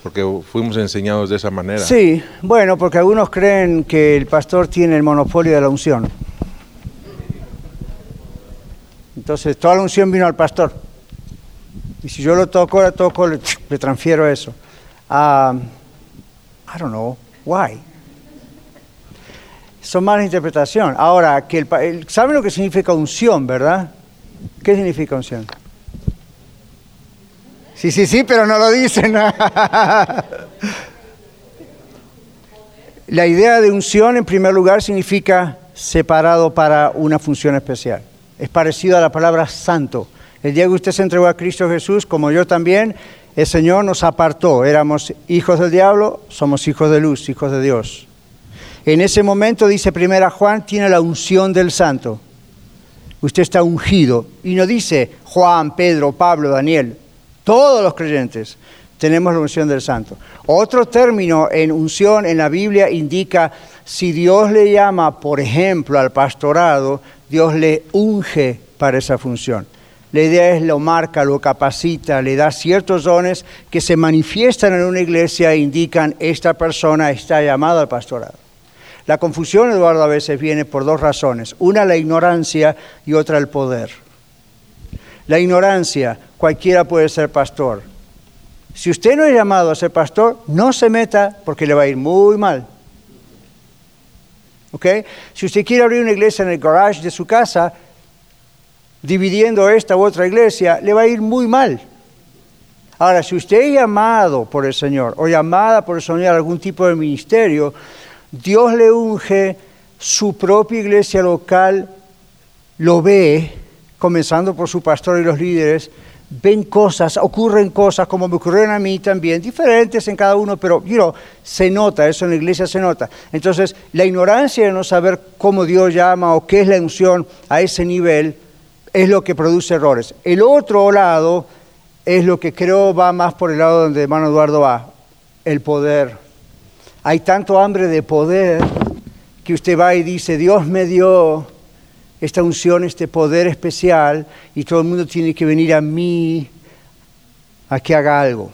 porque fuimos enseñados de esa manera. Sí, bueno, porque algunos creen que el pastor tiene el monopolio de la unción. Entonces, toda la unción vino al pastor. Y si yo lo toco, le toco, le, le transfiero eso. Ah, I don't know, why? Son malas interpretación. Ahora, que el- ¿saben lo que significa unción, verdad? ¿Qué significa unción? Sí, sí, sí, pero no lo dicen. La idea de unción, en primer lugar, significa separado para una función especial. Es parecido a la palabra santo. El día que usted se entregó a Cristo Jesús, como yo también, el Señor nos apartó. Éramos hijos del diablo, somos hijos de luz, hijos de Dios. En ese momento, dice primera Juan, tiene la unción del santo. Usted está ungido. Y no dice Juan, Pedro, Pablo, Daniel. Todos los creyentes tenemos la unción del santo. Otro término en unción en la Biblia indica si Dios le llama, por ejemplo, al pastorado, Dios le unge para esa función. La idea es lo marca, lo capacita, le da ciertos dones que se manifiestan en una iglesia e indican esta persona está llamada al pastorado. La confusión, Eduardo, a veces viene por dos razones. Una, la ignorancia y otra, el poder. La ignorancia, cualquiera puede ser pastor. Si usted no es llamado a ser pastor, no se meta porque le va a ir muy mal. ¿Ok? Si usted quiere abrir una iglesia en el garage de su casa, dividiendo esta u otra iglesia, le va a ir muy mal. Ahora, si usted es llamado por el Señor o llamada por el Señor a algún tipo de ministerio, Dios le unge su propia iglesia local, lo ve, comenzando por su pastor y los líderes, ven cosas, ocurren cosas como me ocurrieron a mí también, diferentes en cada uno, pero you know, se nota, eso en la iglesia se nota. Entonces, la ignorancia de no saber cómo Dios llama o qué es la unción a ese nivel es lo que produce errores. El otro lado es lo que creo va más por el lado donde hermano Eduardo va, el poder. Hay tanto hambre de poder que usted va y dice, Dios me dio esta unción, este poder especial, y todo el mundo tiene que venir a mí a que haga algo.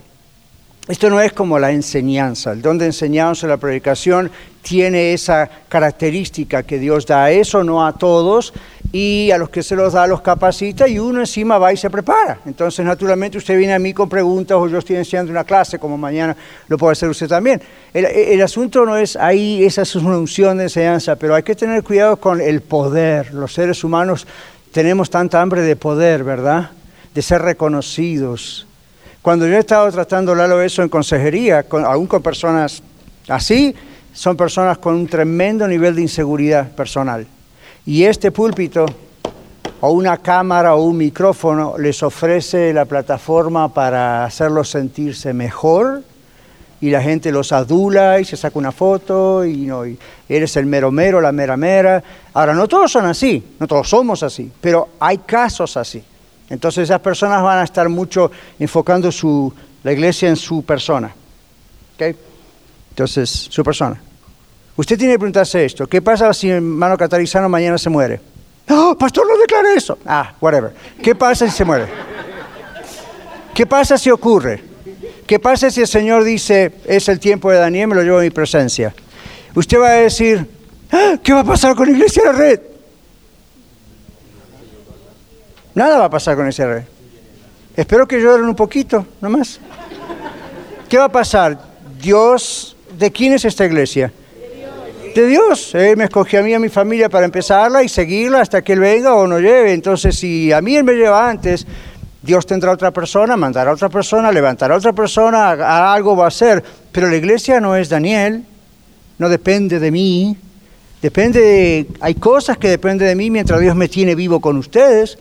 Esto no es como la enseñanza. El don de enseñanza, la predicación, tiene esa característica que Dios da a eso, no a todos, y a los que se los da los capacita y uno encima va y se prepara. Entonces, naturalmente, usted viene a mí con preguntas o yo estoy enseñando una clase, como mañana lo puede hacer usted también. El, asunto no es ahí, esa es una unción de enseñanza, pero hay que tener cuidado con el poder. Los seres humanos tenemos tanta hambre de poder, ¿verdad? De ser reconocidos. Cuando yo he estado tratando, Lalo, eso en consejería, con, aún con personas así, son personas con un tremendo nivel de inseguridad personal. Y este púlpito, o una cámara o un micrófono, les ofrece la plataforma para hacerlos sentirse mejor, y la gente los adula y se saca una foto, y, no, y eres el mero mero, la mera mera. Ahora, no todos son así, no todos somos así, pero hay casos así. Entonces esas personas van a estar mucho enfocando su, la iglesia en su persona. ¿ok? Entonces, su persona. Usted tiene que preguntarse esto. ¿Qué pasa si el hermano catarizano mañana se muere? No, pastor, no declare eso. Ah, whatever. ¿Qué pasa si se muere? ¿Qué pasa si ocurre? ¿Qué pasa si el Señor dice, es el tiempo de Daniel, me lo llevo a mi presencia? Usted va a decir, "Ah, ¿qué va a pasar con la iglesia de la red? Nada va a pasar con esa red. Espero que lloren un poquito, nomás. ¿Qué va a pasar? Dios, ¿de quién es esta iglesia? De Dios. Él me escogió a mí y a mi familia para empezarla y seguirla hasta que Él venga o no lleve. Entonces, si a mí Él me lleva antes, Dios tendrá otra persona, mandará otra persona, levantará otra persona, a- algo va a hacer. Pero la iglesia no es Daniel, no depende de mí. Depende de, hay cosas que dependen de mí mientras Dios me tiene vivo con ustedes,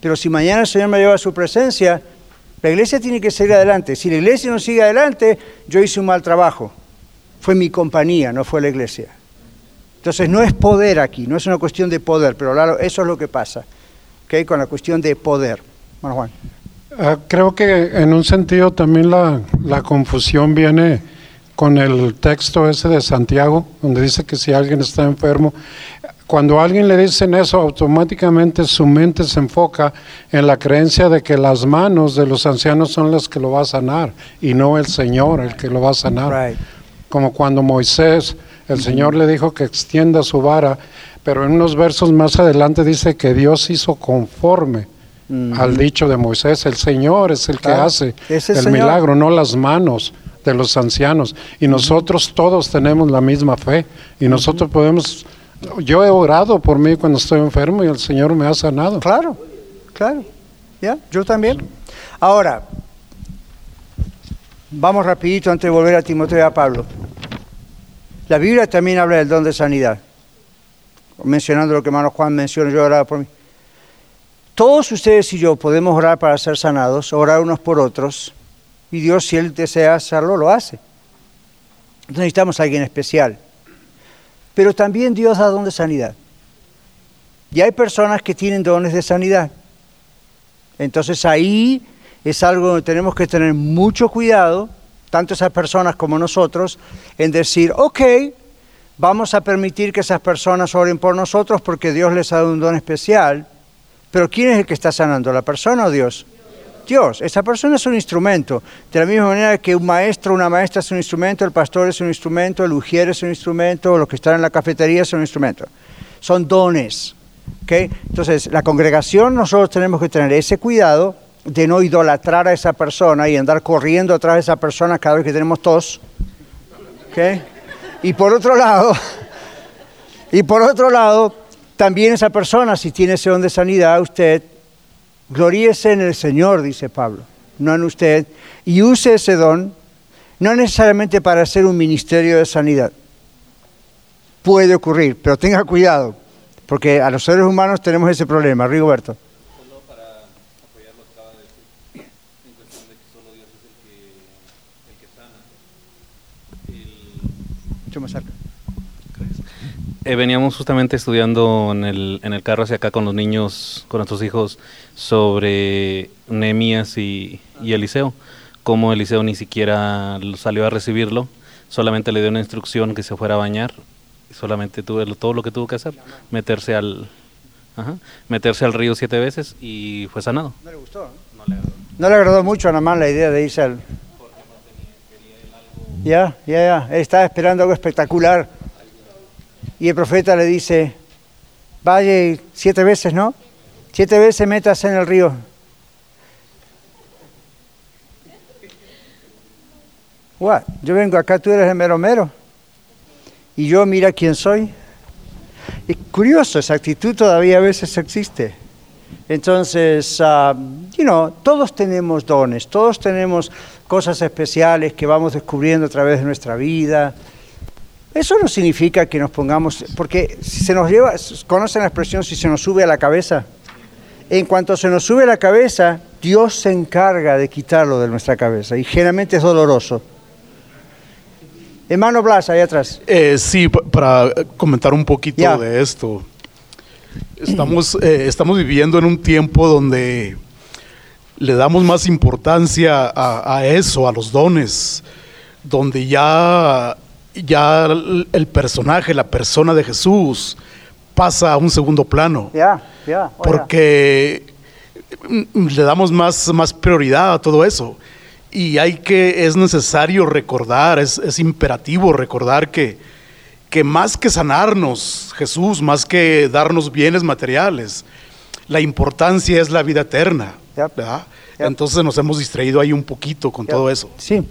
pero si mañana el Señor me lleva a su presencia, la iglesia tiene que seguir adelante. Si la iglesia no sigue adelante, yo hice un mal trabajo. fue mi compañía, no fue la iglesia. Entonces no es poder aquí, no es una cuestión de poder, pero claro, eso es lo que pasa, ¿ok? Con la cuestión de poder. Bueno, Juan. Ah, creo que en un sentido también la, la confusión viene con el texto ese de Santiago, donde dice que si alguien está enfermo, cuando a alguien le dicen eso, automáticamente su mente se enfoca en la creencia de que las manos de los ancianos son las que lo va a sanar y no el Señor el que lo va a sanar. Right. Como cuando Moisés, el Señor le dijo que extienda su vara, pero en unos versos más adelante dice que Dios hizo conforme al dicho de Moisés. El Señor es el que hace es el milagro, no las manos de los ancianos. Y nosotros todos tenemos la misma fe. Y nosotros podemos... Yo he orado por mí cuando estoy enfermo y el Señor me ha sanado. Claro, claro. ¿Ya? Yo también. Ahora, vamos rapidito antes de volver a Timoteo y a Pablo. La Biblia también habla del don de sanidad. Mencionando lo que hermano Juan mencionó, yo oraba por mí. Todos ustedes y yo podemos orar para ser sanados, orar unos por otros, y Dios, si Él desea hacerlo, lo hace. Necesitamos a alguien especial. Pero también Dios da don de sanidad. Y hay personas que tienen dones de sanidad. Entonces ahí es algo donde tenemos que tener mucho cuidado, tanto esas personas como nosotros, en decir, ok, vamos a permitir que esas personas oren por nosotros porque Dios les ha dado un don especial. Pero ¿quién es el que está sanando? ¿La persona o Dios? Dios. Esa persona es un instrumento. De la misma manera que un maestro, una maestra es un instrumento, el pastor es un instrumento, el ujier es un instrumento, los que están en la cafetería son un instrumento. Son dones. ¿ok? Entonces, la congregación nosotros tenemos que tener ese cuidado de no idolatrar a esa persona y andar corriendo atrás de esa persona cada vez que tenemos tos. Y por otro lado, y por otro lado, también esa persona, si tiene ese don de sanidad, usted gloríese en el Señor, dice Pablo, no en usted, y use ese don, no necesariamente para hacer un ministerio de sanidad. Puede ocurrir, pero tenga cuidado, porque a los seres humanos tenemos ese problema. Rigoberto. Mucho más cerca. Eh, veníamos justamente estudiando en el, en el carro hacia acá con los niños, con nuestros hijos, sobre Nehemías y, y Eliseo. Cómo Eliseo ni siquiera salió a recibirlo, solamente le dio una instrucción que se fuera a bañar. y Solamente tuvo todo lo que tuvo que hacer, meterse al, ajá, meterse al río siete veces y fue sanado. No le gustó, No le agradó mucho a Namán la idea de irse al... Ya, ya, ya. Él estaba esperando algo espectacular. Y el profeta le dice, vaya siete veces, ¿no? Siete veces metas en el río. What? Yo vengo acá, tú eres el mero mero. Y yo mira quién soy. Es curioso, esa actitud todavía a veces existe. Entonces, ah, you know, todos tenemos dones, todos tenemos cosas especiales que vamos descubriendo a través de nuestra vida. Eso no significa que nos pongamos, porque si se nos lleva, ¿conocen la expresión si se nos sube a la cabeza? En cuanto se nos sube a la cabeza, Dios se encarga de quitarlo de nuestra cabeza y generalmente es doloroso. Hermano Blas, ahí atrás. Eh, sí, pa- para comentar un poquito de esto. Estamos, eh, estamos viviendo en un tiempo donde le damos más importancia a, a eso, a los dones, donde ya, ya el personaje, la persona de Jesús pasa a un segundo plano. Porque le damos más, más prioridad a todo eso. Y hay que, es necesario recordar, es, es imperativo recordar que, que más que sanarnos, Jesús, más que darnos bienes materiales, la importancia es la vida eterna. ¿verdad? Entonces nos hemos distraído ahí un poquito con todo eso. Sí.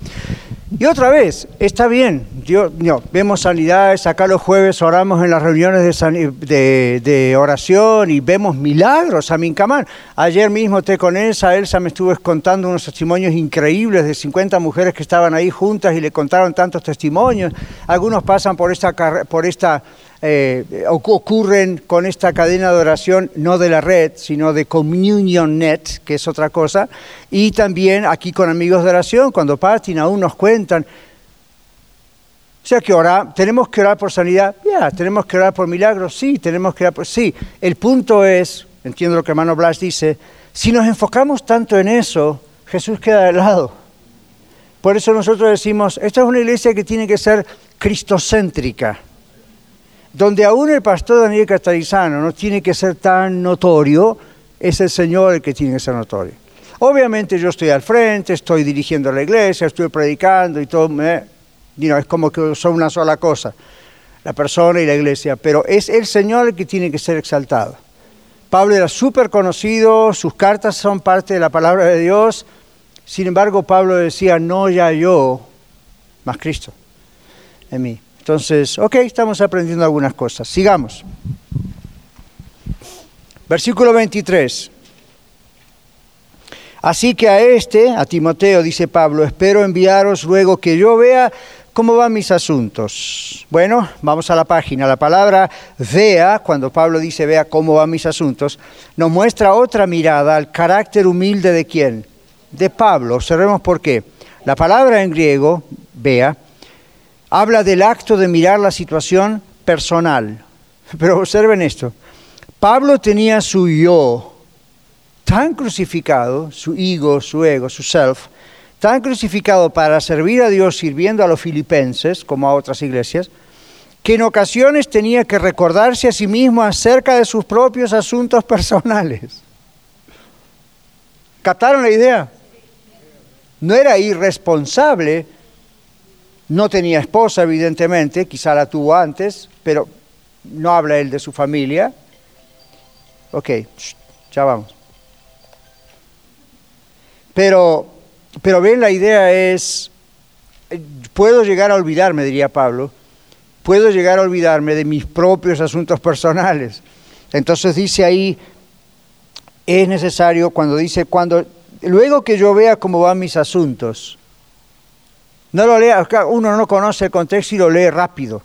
Y otra vez, está bien, Dios, no, vemos sanidades, acá los jueves oramos en las reuniones de, de- de oración y vemos milagros a Mincamán. Ayer mismo esté con Elsa, Elsa me estuvo contando unos testimonios increíbles de 50 mujeres que estaban ahí juntas y le contaron tantos testimonios. Algunos pasan por esta, por esta eh, ocu- ocurren con esta cadena de oración, no de la red, sino de Communion Net, que es otra cosa, y también aquí con amigos de oración, cuando parten aún nos cuentan. O sea que orar, tenemos que orar por sanidad, ya, tenemos que orar por milagros, sí, tenemos que orar por... Sí, el punto es, entiendo lo que hermano Blas dice, si nos enfocamos tanto en eso, Jesús queda de lado. Por eso nosotros decimos, esta es una iglesia que tiene que ser cristocéntrica, donde aún el pastor Daniel Catarizano no tiene que ser tan notorio, es el Señor el que tiene que ser notorio. Obviamente yo estoy al frente, estoy dirigiendo la iglesia, estoy predicando y todo, me, es como que son una sola cosa, la persona y la iglesia, pero es el Señor el que tiene que ser exaltado. Pablo era súper conocido, sus cartas son parte de la palabra de Dios, sin embargo Pablo decía, no ya yo, más Cristo en mí. Entonces, ok, estamos aprendiendo algunas cosas. Sigamos. Versículo 23. Así que a este, a Timoteo, dice Pablo, espero enviaros luego que yo vea cómo van mis asuntos. Bueno, vamos a la página. La palabra vea, cuando Pablo dice vea cómo van mis asuntos, nos muestra otra mirada al carácter humilde de quién? De Pablo. Observemos por qué. La palabra en griego, vea, habla del acto de mirar la situación personal. Pero observen esto. Pablo tenía su yo tan crucificado, su ego, su ego, su self, tan crucificado para servir a Dios sirviendo a los filipenses, como a otras iglesias, que en ocasiones tenía que recordarse a sí mismo acerca de sus propios asuntos personales. ¿Captaron la idea? No era irresponsable, no tenía esposa evidentemente, quizá la tuvo antes, pero no habla él de su familia. Ok, ya vamos. Pero, pero ven, la idea es, puedo llegar a olvidarme, diría Pablo, puedo llegar a olvidarme de mis propios asuntos personales. Entonces dice ahí, es necesario cuando dice, cuando, luego que yo vea cómo van mis asuntos, no lo lea, uno no conoce el contexto y lo lee rápido,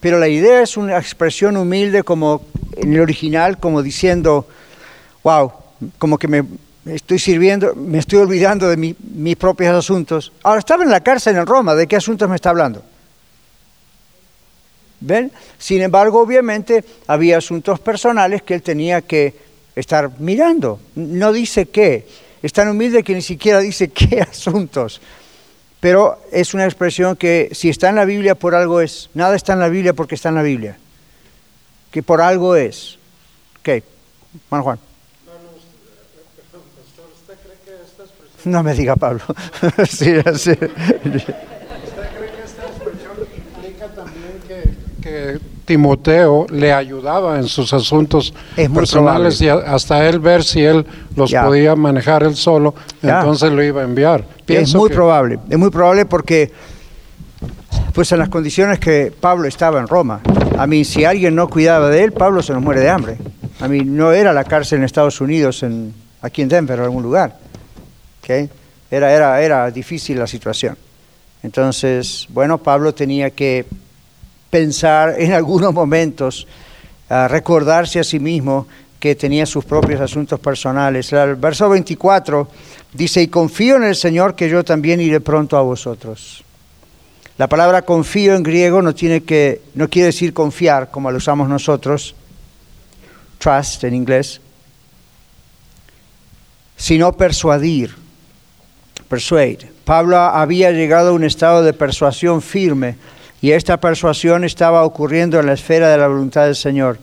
pero la idea es una expresión humilde como en el original, como diciendo, wow, como que me estoy sirviendo, me estoy olvidando de mi, mis propios asuntos. Ahora estaba en la cárcel en Roma, ¿de qué asuntos me está hablando? ¿Ven? Sin embargo, obviamente había asuntos personales que él tenía que estar mirando. No dice qué. Es tan humilde que ni siquiera dice qué asuntos. Pero es una expresión que si está en la Biblia por algo es. Nada está en la Biblia porque está en la Biblia. Que por algo es. Ok, Juan Juan. No me diga Pablo. sí, sí. ¿Usted cree que esta expresión implica también que, que Timoteo le ayudaba en sus asuntos personales y hasta él ver si él los Ya. podía manejar él solo, Ya. entonces lo iba a enviar? es muy que- probable, es muy probable porque, pues en las condiciones que Pablo estaba en Roma, a mí si alguien no cuidaba de él, Pablo se nos muere de hambre. A mí no era la cárcel en Estados Unidos, en, aquí en Denver o en algún lugar. ¿ok? Era, era, era difícil la situación. Entonces, bueno, Pablo tenía que pensar en algunos momentos, a recordarse a sí mismo que tenía sus propios asuntos personales. El verso 24 dice, y confío en el Señor que yo también iré pronto a vosotros. La palabra confío en griego no, tiene que, no quiere decir confiar como lo usamos nosotros, trust en inglés, sino persuadir, persuade. Pablo había llegado a un estado de persuasión firme y esta persuasión estaba ocurriendo en la esfera de la voluntad del Señor.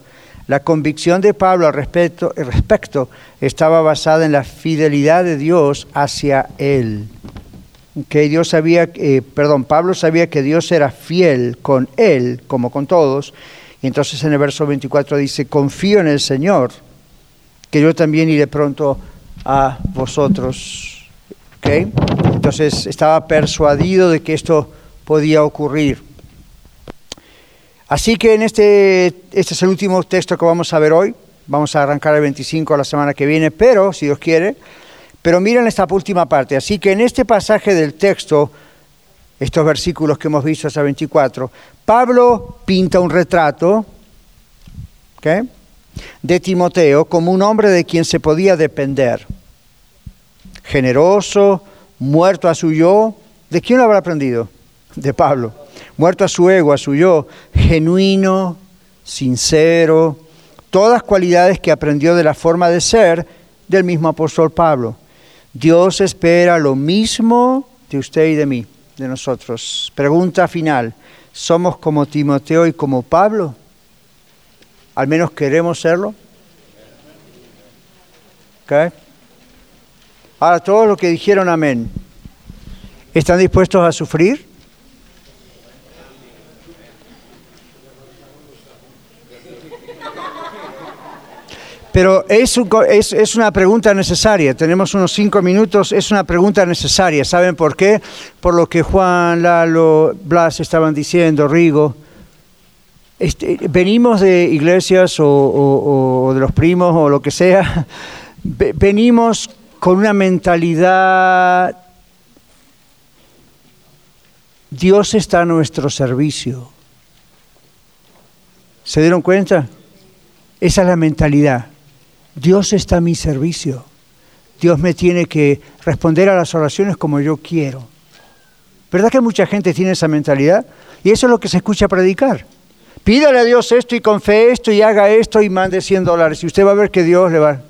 La convicción de Pablo al respecto, al respecto estaba basada en la fidelidad de Dios hacia él. Que Dios sabía, eh, perdón, Pablo sabía que Dios era fiel con él, como con todos. Y entonces en el verso 24 dice, confío en el Señor, que yo también iré pronto a vosotros. ¿Ok? Entonces estaba persuadido de que esto podía ocurrir. Así que en este, este es el último texto que vamos a ver hoy. Vamos a arrancar el 25 la semana que viene, pero, si Dios quiere, pero miren esta última parte. Así que en este pasaje del texto, estos versículos que hemos visto hasta 24, Pablo pinta un retrato de Timoteo como un hombre de quien se podía depender. Generoso, muerto a su yo. ¿De quién lo habrá aprendido? De Pablo. Muerto a su ego, a su yo, genuino, sincero, todas cualidades que aprendió de la forma de ser del mismo apóstol Pablo. Dios espera lo mismo de usted y de mí, de nosotros. Pregunta final, ¿somos como Timoteo y como Pablo? ¿Al menos queremos serlo? Ahora, todos los que dijeron amén, ¿están dispuestos a sufrir? Pero es, una pregunta necesaria. Tenemos unos cinco minutos. Es una pregunta necesaria. ¿Saben por qué? Por lo que Juan, Lalo, Blas estaban diciendo, Rigo. Este, venimos de iglesias o, de los primos o lo que sea. Ve- Venimos con una mentalidad. Dios está a nuestro servicio. ¿Se dieron cuenta? Esa es la mentalidad. Dios está a mi servicio. Dios me tiene que responder a las oraciones como yo quiero. ¿Verdad que mucha gente tiene esa mentalidad? Y eso es lo que se escucha predicar. Pídale a Dios esto y con fe esto y haga esto y mande 100 dólares. Y usted va a ver que Dios le va.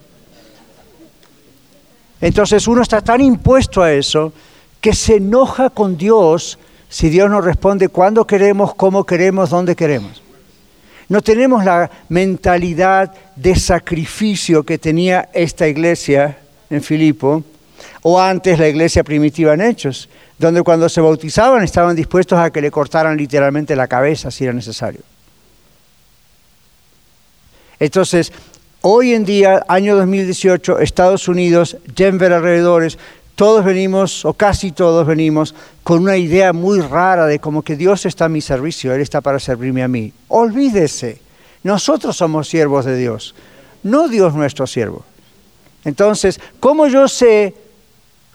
Entonces uno está tan impuesto a eso que se enoja con Dios si Dios nos responde cuándo queremos, cómo queremos, dónde queremos. No tenemos la mentalidad de sacrificio que tenía esta iglesia en Filipo o antes la iglesia primitiva en Hechos, donde cuando se bautizaban estaban dispuestos a que le cortaran literalmente la cabeza si era necesario. Entonces, hoy en día, año 2018, Estados Unidos, Denver alrededores, todos venimos, o casi todos venimos, con una idea muy rara de como que Dios está a mi servicio, Él está para servirme a mí. Olvídese, nosotros somos siervos de Dios, no Dios nuestro siervo. Entonces, ¿cómo yo sé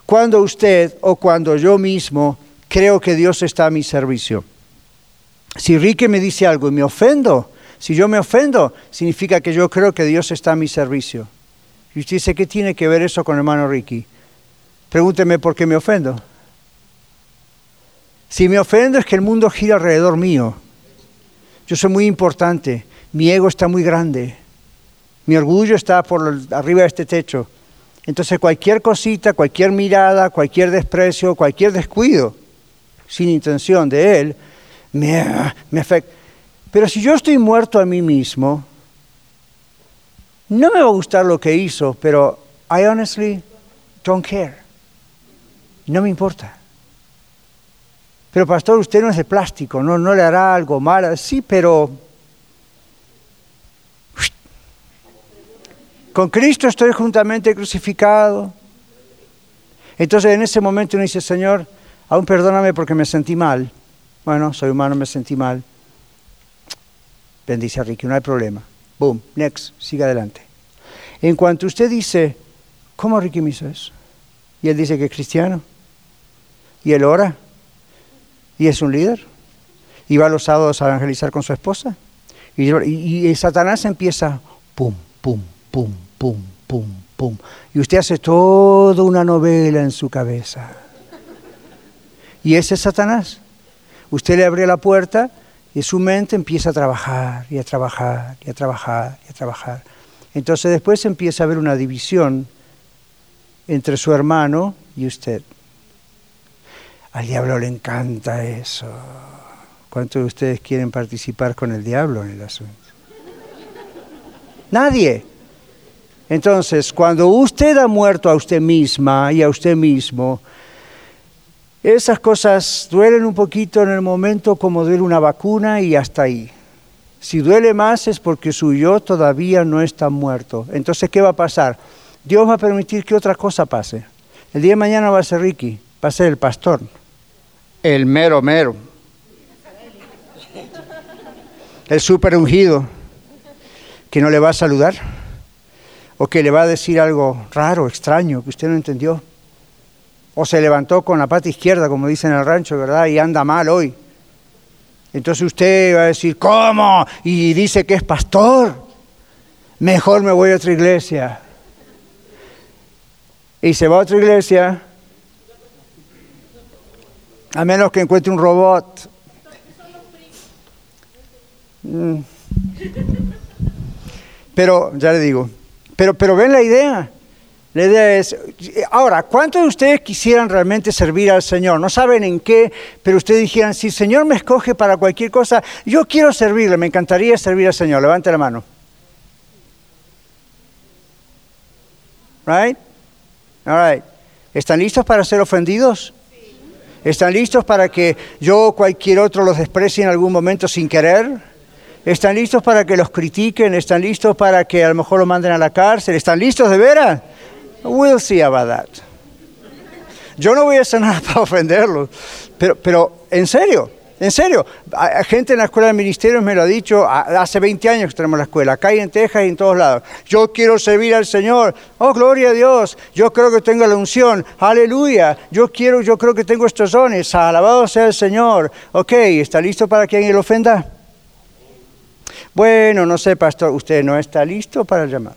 cuando usted o cuando yo mismo creo que Dios está a mi servicio? Si Ricky me dice algo y me ofendo, si yo me ofendo, significa que yo creo que Dios está a mi servicio. Y usted dice, ¿qué tiene que ver eso con hermano Ricky? Pregúnteme por qué me ofendo. Si me ofendo es que el mundo gira alrededor mío. Yo soy muy importante, mi ego está muy grande, mi orgullo está por arriba de este techo. Entonces cualquier cosita, cualquier mirada, cualquier desprecio, cualquier descuido, sin intención de él, me, me afecta. Pero si yo estoy muerto a mí mismo, no me va a gustar lo que hizo, pero I honestly don't care. No me importa. Pero pastor, usted no es de plástico, no, le hará algo malo. Sí, pero con Cristo estoy juntamente crucificado. Entonces en ese momento uno dice, Señor, aún perdóname porque me sentí mal. Bueno, soy humano, me sentí mal. Bendice a Ricky, no hay problema. Boom, next, siga adelante. En cuanto usted dice, ¿cómo Ricky me hizo eso? Y él dice que es cristiano. Y él ora. Y es un líder. Y va los sábados a evangelizar con su esposa. Y, y- y Satanás empieza, pum, pum, pum, pum, pum, pum. Y usted hace toda una novela en su cabeza. Y ese es Satanás. Usted le abre la puerta y su mente empieza a trabajar y a trabajar y a trabajar y a trabajar. Entonces después empieza a haber una división entre su hermano y usted. Al diablo le encanta eso. ¿Cuántos de ustedes quieren participar con el diablo en el asunto? Nadie. Entonces, cuando usted ha muerto a usted misma y a usted mismo, esas cosas duelen un poquito en el momento como duele una vacuna y hasta ahí. Si duele más es porque su yo todavía no está muerto. Entonces, ¿qué va a pasar? Dios va a permitir que otra cosa pase. El día de mañana va a ser Ricky, va a ser el pastor, el mero mero, el super ungido, que no le va a saludar o que le va a decir algo raro, extraño, que usted no entendió. O se levantó con la pata izquierda, como dicen en el rancho, ¿verdad? Y anda mal hoy. Entonces usted va a decir, ¿cómo? Y dice que es pastor. Mejor me voy a otra iglesia. Y se va a otra iglesia, a menos que encuentre un robot. Mm. Pero, ya le digo, pero, pero ven la idea. La idea es, ahora, ¿cuántos de ustedes quisieran realmente servir al Señor? No saben en qué, pero ustedes dijeran, si el Señor me escoge para cualquier cosa, yo quiero servirle, me encantaría servir al Señor. Levante la mano. Right? All right. ¿Están listos para ser ofendidos? ¿Están listos para que yo o cualquier otro los desprecie en algún momento sin querer? ¿Están listos para que los critiquen? ¿Están listos para que a lo mejor lo manden a la cárcel? ¿Están listos de veras? We'll see about that. Yo no voy a hacer nada para ofenderlos, pero, pero en serio, en serio, gente en la escuela de ministerios me lo ha dicho, hace 20 años que tenemos la escuela, acá en Texas y en todos lados. Yo quiero servir al Señor. Oh, gloria a Dios. Yo creo que tengo la unción. Aleluya. Yo quiero, yo creo que tengo estos dones. Alabado sea el Señor. Ok, ¿está listo para que alguien lo ofenda? Bueno, no sé, pastor, usted no está listo para el llamado.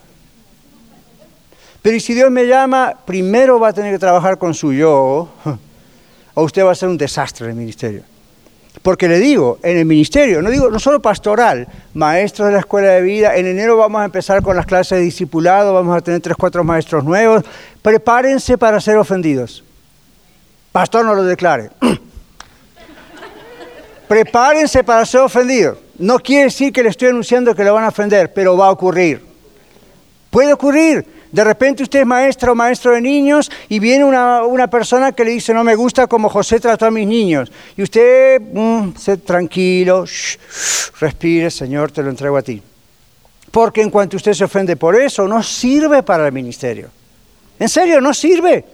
Pero ¿y si Dios me llama, primero va a tener que trabajar con su yo, o usted va a ser un desastre en el ministerio. Porque le digo, en el ministerio, no digo no solo pastoral, maestros de la escuela de vida, en enero vamos a empezar con las clases de discipulado, vamos a tener tres, cuatro maestros nuevos. Prepárense para ser ofendidos. Pastor no lo declare. Prepárense para ser ofendidos. No quiere decir que le estoy anunciando que lo van a ofender, pero va a ocurrir. Puede ocurrir. De repente usted es maestra o maestro de niños y viene una, una persona que le dice, no me gusta como José trató a mis niños. Y usted, mm, se tranquilo, shh, respire, Señor, te lo entrego a ti. Porque en cuanto usted se ofende por eso, no sirve para el ministerio. En serio, no sirve.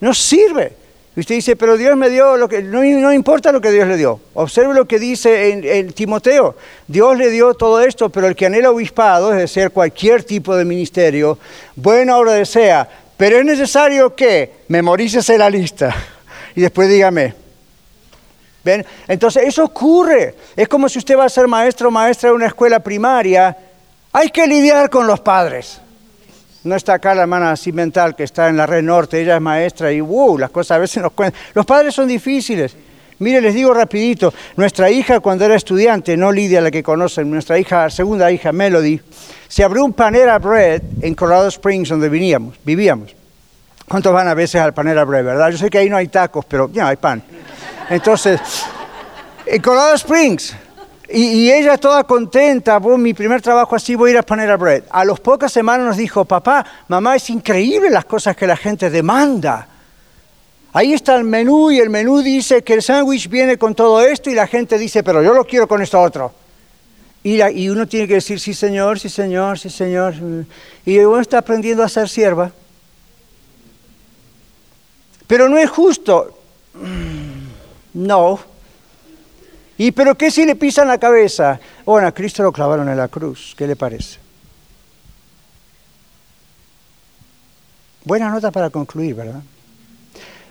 No sirve. Y usted dice, pero Dios me dio lo que... No, no importa lo que Dios le dio. Observe lo que dice en, Timoteo. Dios le dio todo esto, pero el que anhela obispado, es decir, cualquier tipo de ministerio, buena obra desea. Pero es necesario que memorícese la lista. Y después dígame. ¿Ven? Entonces, eso ocurre. Es como si usted va a ser maestro o maestra de una escuela primaria. Hay que lidiar con los padres. No está acá la hermana Cimental, que está en la red norte, ella es maestra y wow, las cosas a veces nos cuentan. Los padres son difíciles. Mire, les digo rapidito, nuestra hija cuando era estudiante, no Lidia la que conocen, nuestra hija, segunda hija, Melody, se abrió un Panera Bread en Colorado Springs, donde vivíamos, vivíamos. ¿Cuántos van a veces al Panera Bread, verdad? Yo sé que ahí no hay tacos, pero ya hay pan. Entonces, en Colorado Springs, y, ella toda contenta, "Bueno, mi primer trabajo así, voy a ir a Panera Bread. A las pocas semanas nos dijo, papá, mamá, es increíble las cosas que la gente demanda. Ahí está el menú y el menú dice que el sándwich viene con todo esto y la gente dice, pero yo lo quiero con esto otro. Y, y uno tiene que decir, sí señor, sí señor, sí señor. Y uno está aprendiendo a ser sierva. Pero no es justo. No. ¿Y pero qué si le pisan la cabeza? Bueno, a Cristo lo clavaron en la cruz. ¿Qué le parece? Buena nota para concluir, ¿verdad?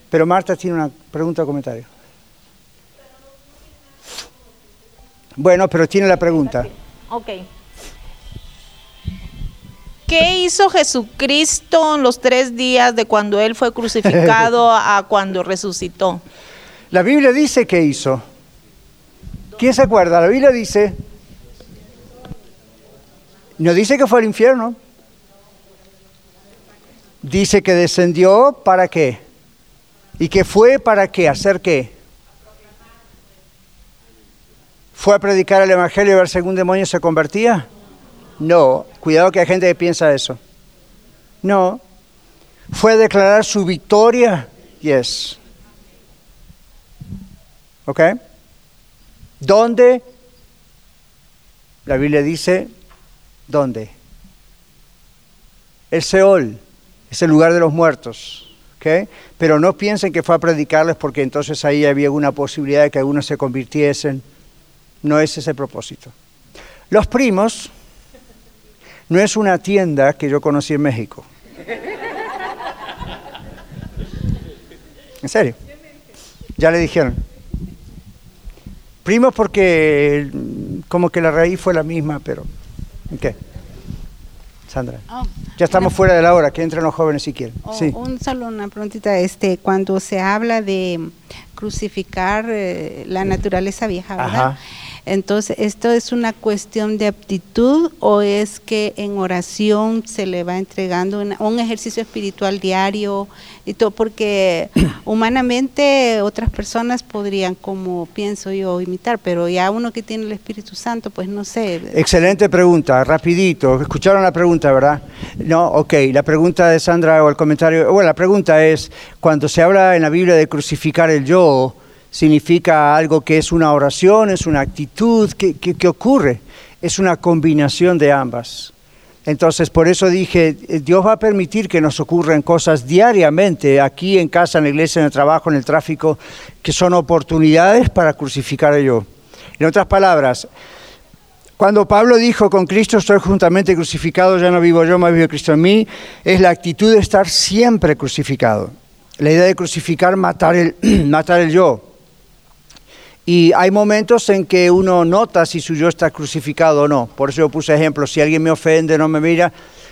Pero Marta tiene una pregunta o comentario. Bueno, pero tiene la pregunta. Ok. ¿Qué hizo Jesucristo en los tres días de cuando Él fue crucificado a cuando resucitó? La Biblia dice que hizo. ¿Quién se acuerda? La Biblia dice. No dice que fue al infierno. Dice que descendió para qué. ¿Y que fue para qué? ¿Hacer qué? ¿Fue a predicar el Evangelio y ver si algún demonio se convertía? No. Cuidado que hay gente que piensa eso. No. ¿Fue a declarar su victoria? Yes. ¿Ok? ¿Dónde? La Biblia dice, ¿dónde? El Seol, es el lugar de los muertos. Pero no piensen que fue a predicarles porque entonces ahí había alguna posibilidad de que algunos se convirtiesen. No es ese el propósito. Los primos no es una tienda que yo conocí en México. En serio. Ya le dijeron. Primos porque como que la raíz fue la misma, pero... ¿Qué? Sandra. Oh, Ya estamos fuera de la hora, que entren los jóvenes si quieren. oh, Sí. Un solo una preguntita, este, cuando se habla de crucificar eh, la naturaleza vieja, ¿verdad? Ajá. Entonces, ¿esto es una cuestión de aptitud o es que en oración se le va entregando una- un ejercicio espiritual diario y todo? Porque humanamente otras personas podrían, como pienso yo, imitar, pero ya uno que tiene el Espíritu Santo, pues no sé. Excelente pregunta, rapidito. Escucharon la pregunta, ¿verdad? No, ok. La pregunta de Sandra o el comentario, bueno, la pregunta es, cuando se habla en la Biblia de crucificar el yo, ¿significa algo que es una oración, es una actitud? ¿Qué, qué- ocurre? Es una combinación de ambas. Entonces, por eso dije, eh, Dios va a permitir que nos ocurran cosas diariamente, aquí en casa, en la iglesia, en el trabajo, en el tráfico, que son oportunidades para crucificar el yo. En otras palabras, cuando Pablo dijo, con Cristo estoy juntamente crucificado, ya no vivo yo, más vive Cristo en mí, es la actitud de estar siempre crucificado. La idea de crucificar, matar el, matar el yo. Y hay momentos en que uno nota si su yo está crucificado o no. Por eso yo puse ejemplos. Si alguien me ofende, no me mira.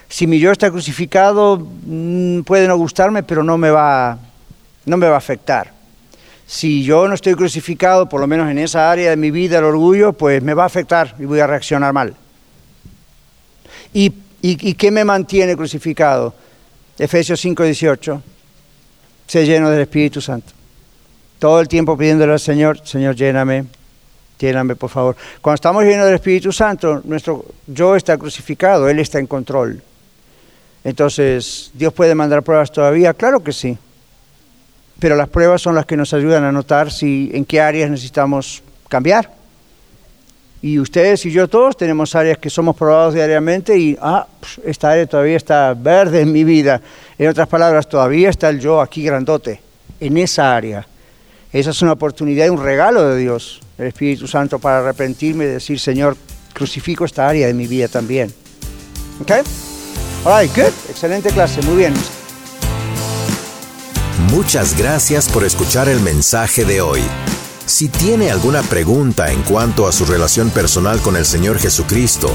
Si mi yo está crucificado, mm, puede no gustarme, pero no me va, no me va a afectar. Si yo no estoy crucificado, por lo menos en esa área de mi vida, el orgullo, pues me va a afectar y voy a reaccionar mal. ¿Y, y, qué me mantiene crucificado? Efesios 5:18. Sé lleno del Espíritu Santo. Todo el tiempo pidiéndole al Señor, Señor, lléname, lléname por favor. Cuando estamos llenos del Espíritu Santo, nuestro yo está crucificado, Él está en control. Entonces, ¿Dios puede mandar pruebas todavía? Claro que sí. Pero las pruebas son las que nos ayudan a notar si en qué áreas necesitamos cambiar. Y ustedes y yo todos tenemos áreas que somos probados diariamente y, ah, pues, esta área todavía está verde en mi vida. En otras palabras, todavía está el yo aquí grandote, en esa área. Esa es una oportunidad y un regalo de Dios, el Espíritu Santo, para arrepentirme y decir, Señor, crucifico esta área de mi vida también. ¿Ok? All right, good. Excelente clase, muy bien. Muchas gracias por escuchar el mensaje de hoy. Si tiene alguna pregunta en cuanto a su relación personal con el Señor Jesucristo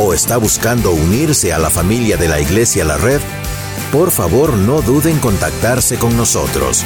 o está buscando unirse a la familia de la Iglesia La Red, por favor no duden en contactarse con nosotros.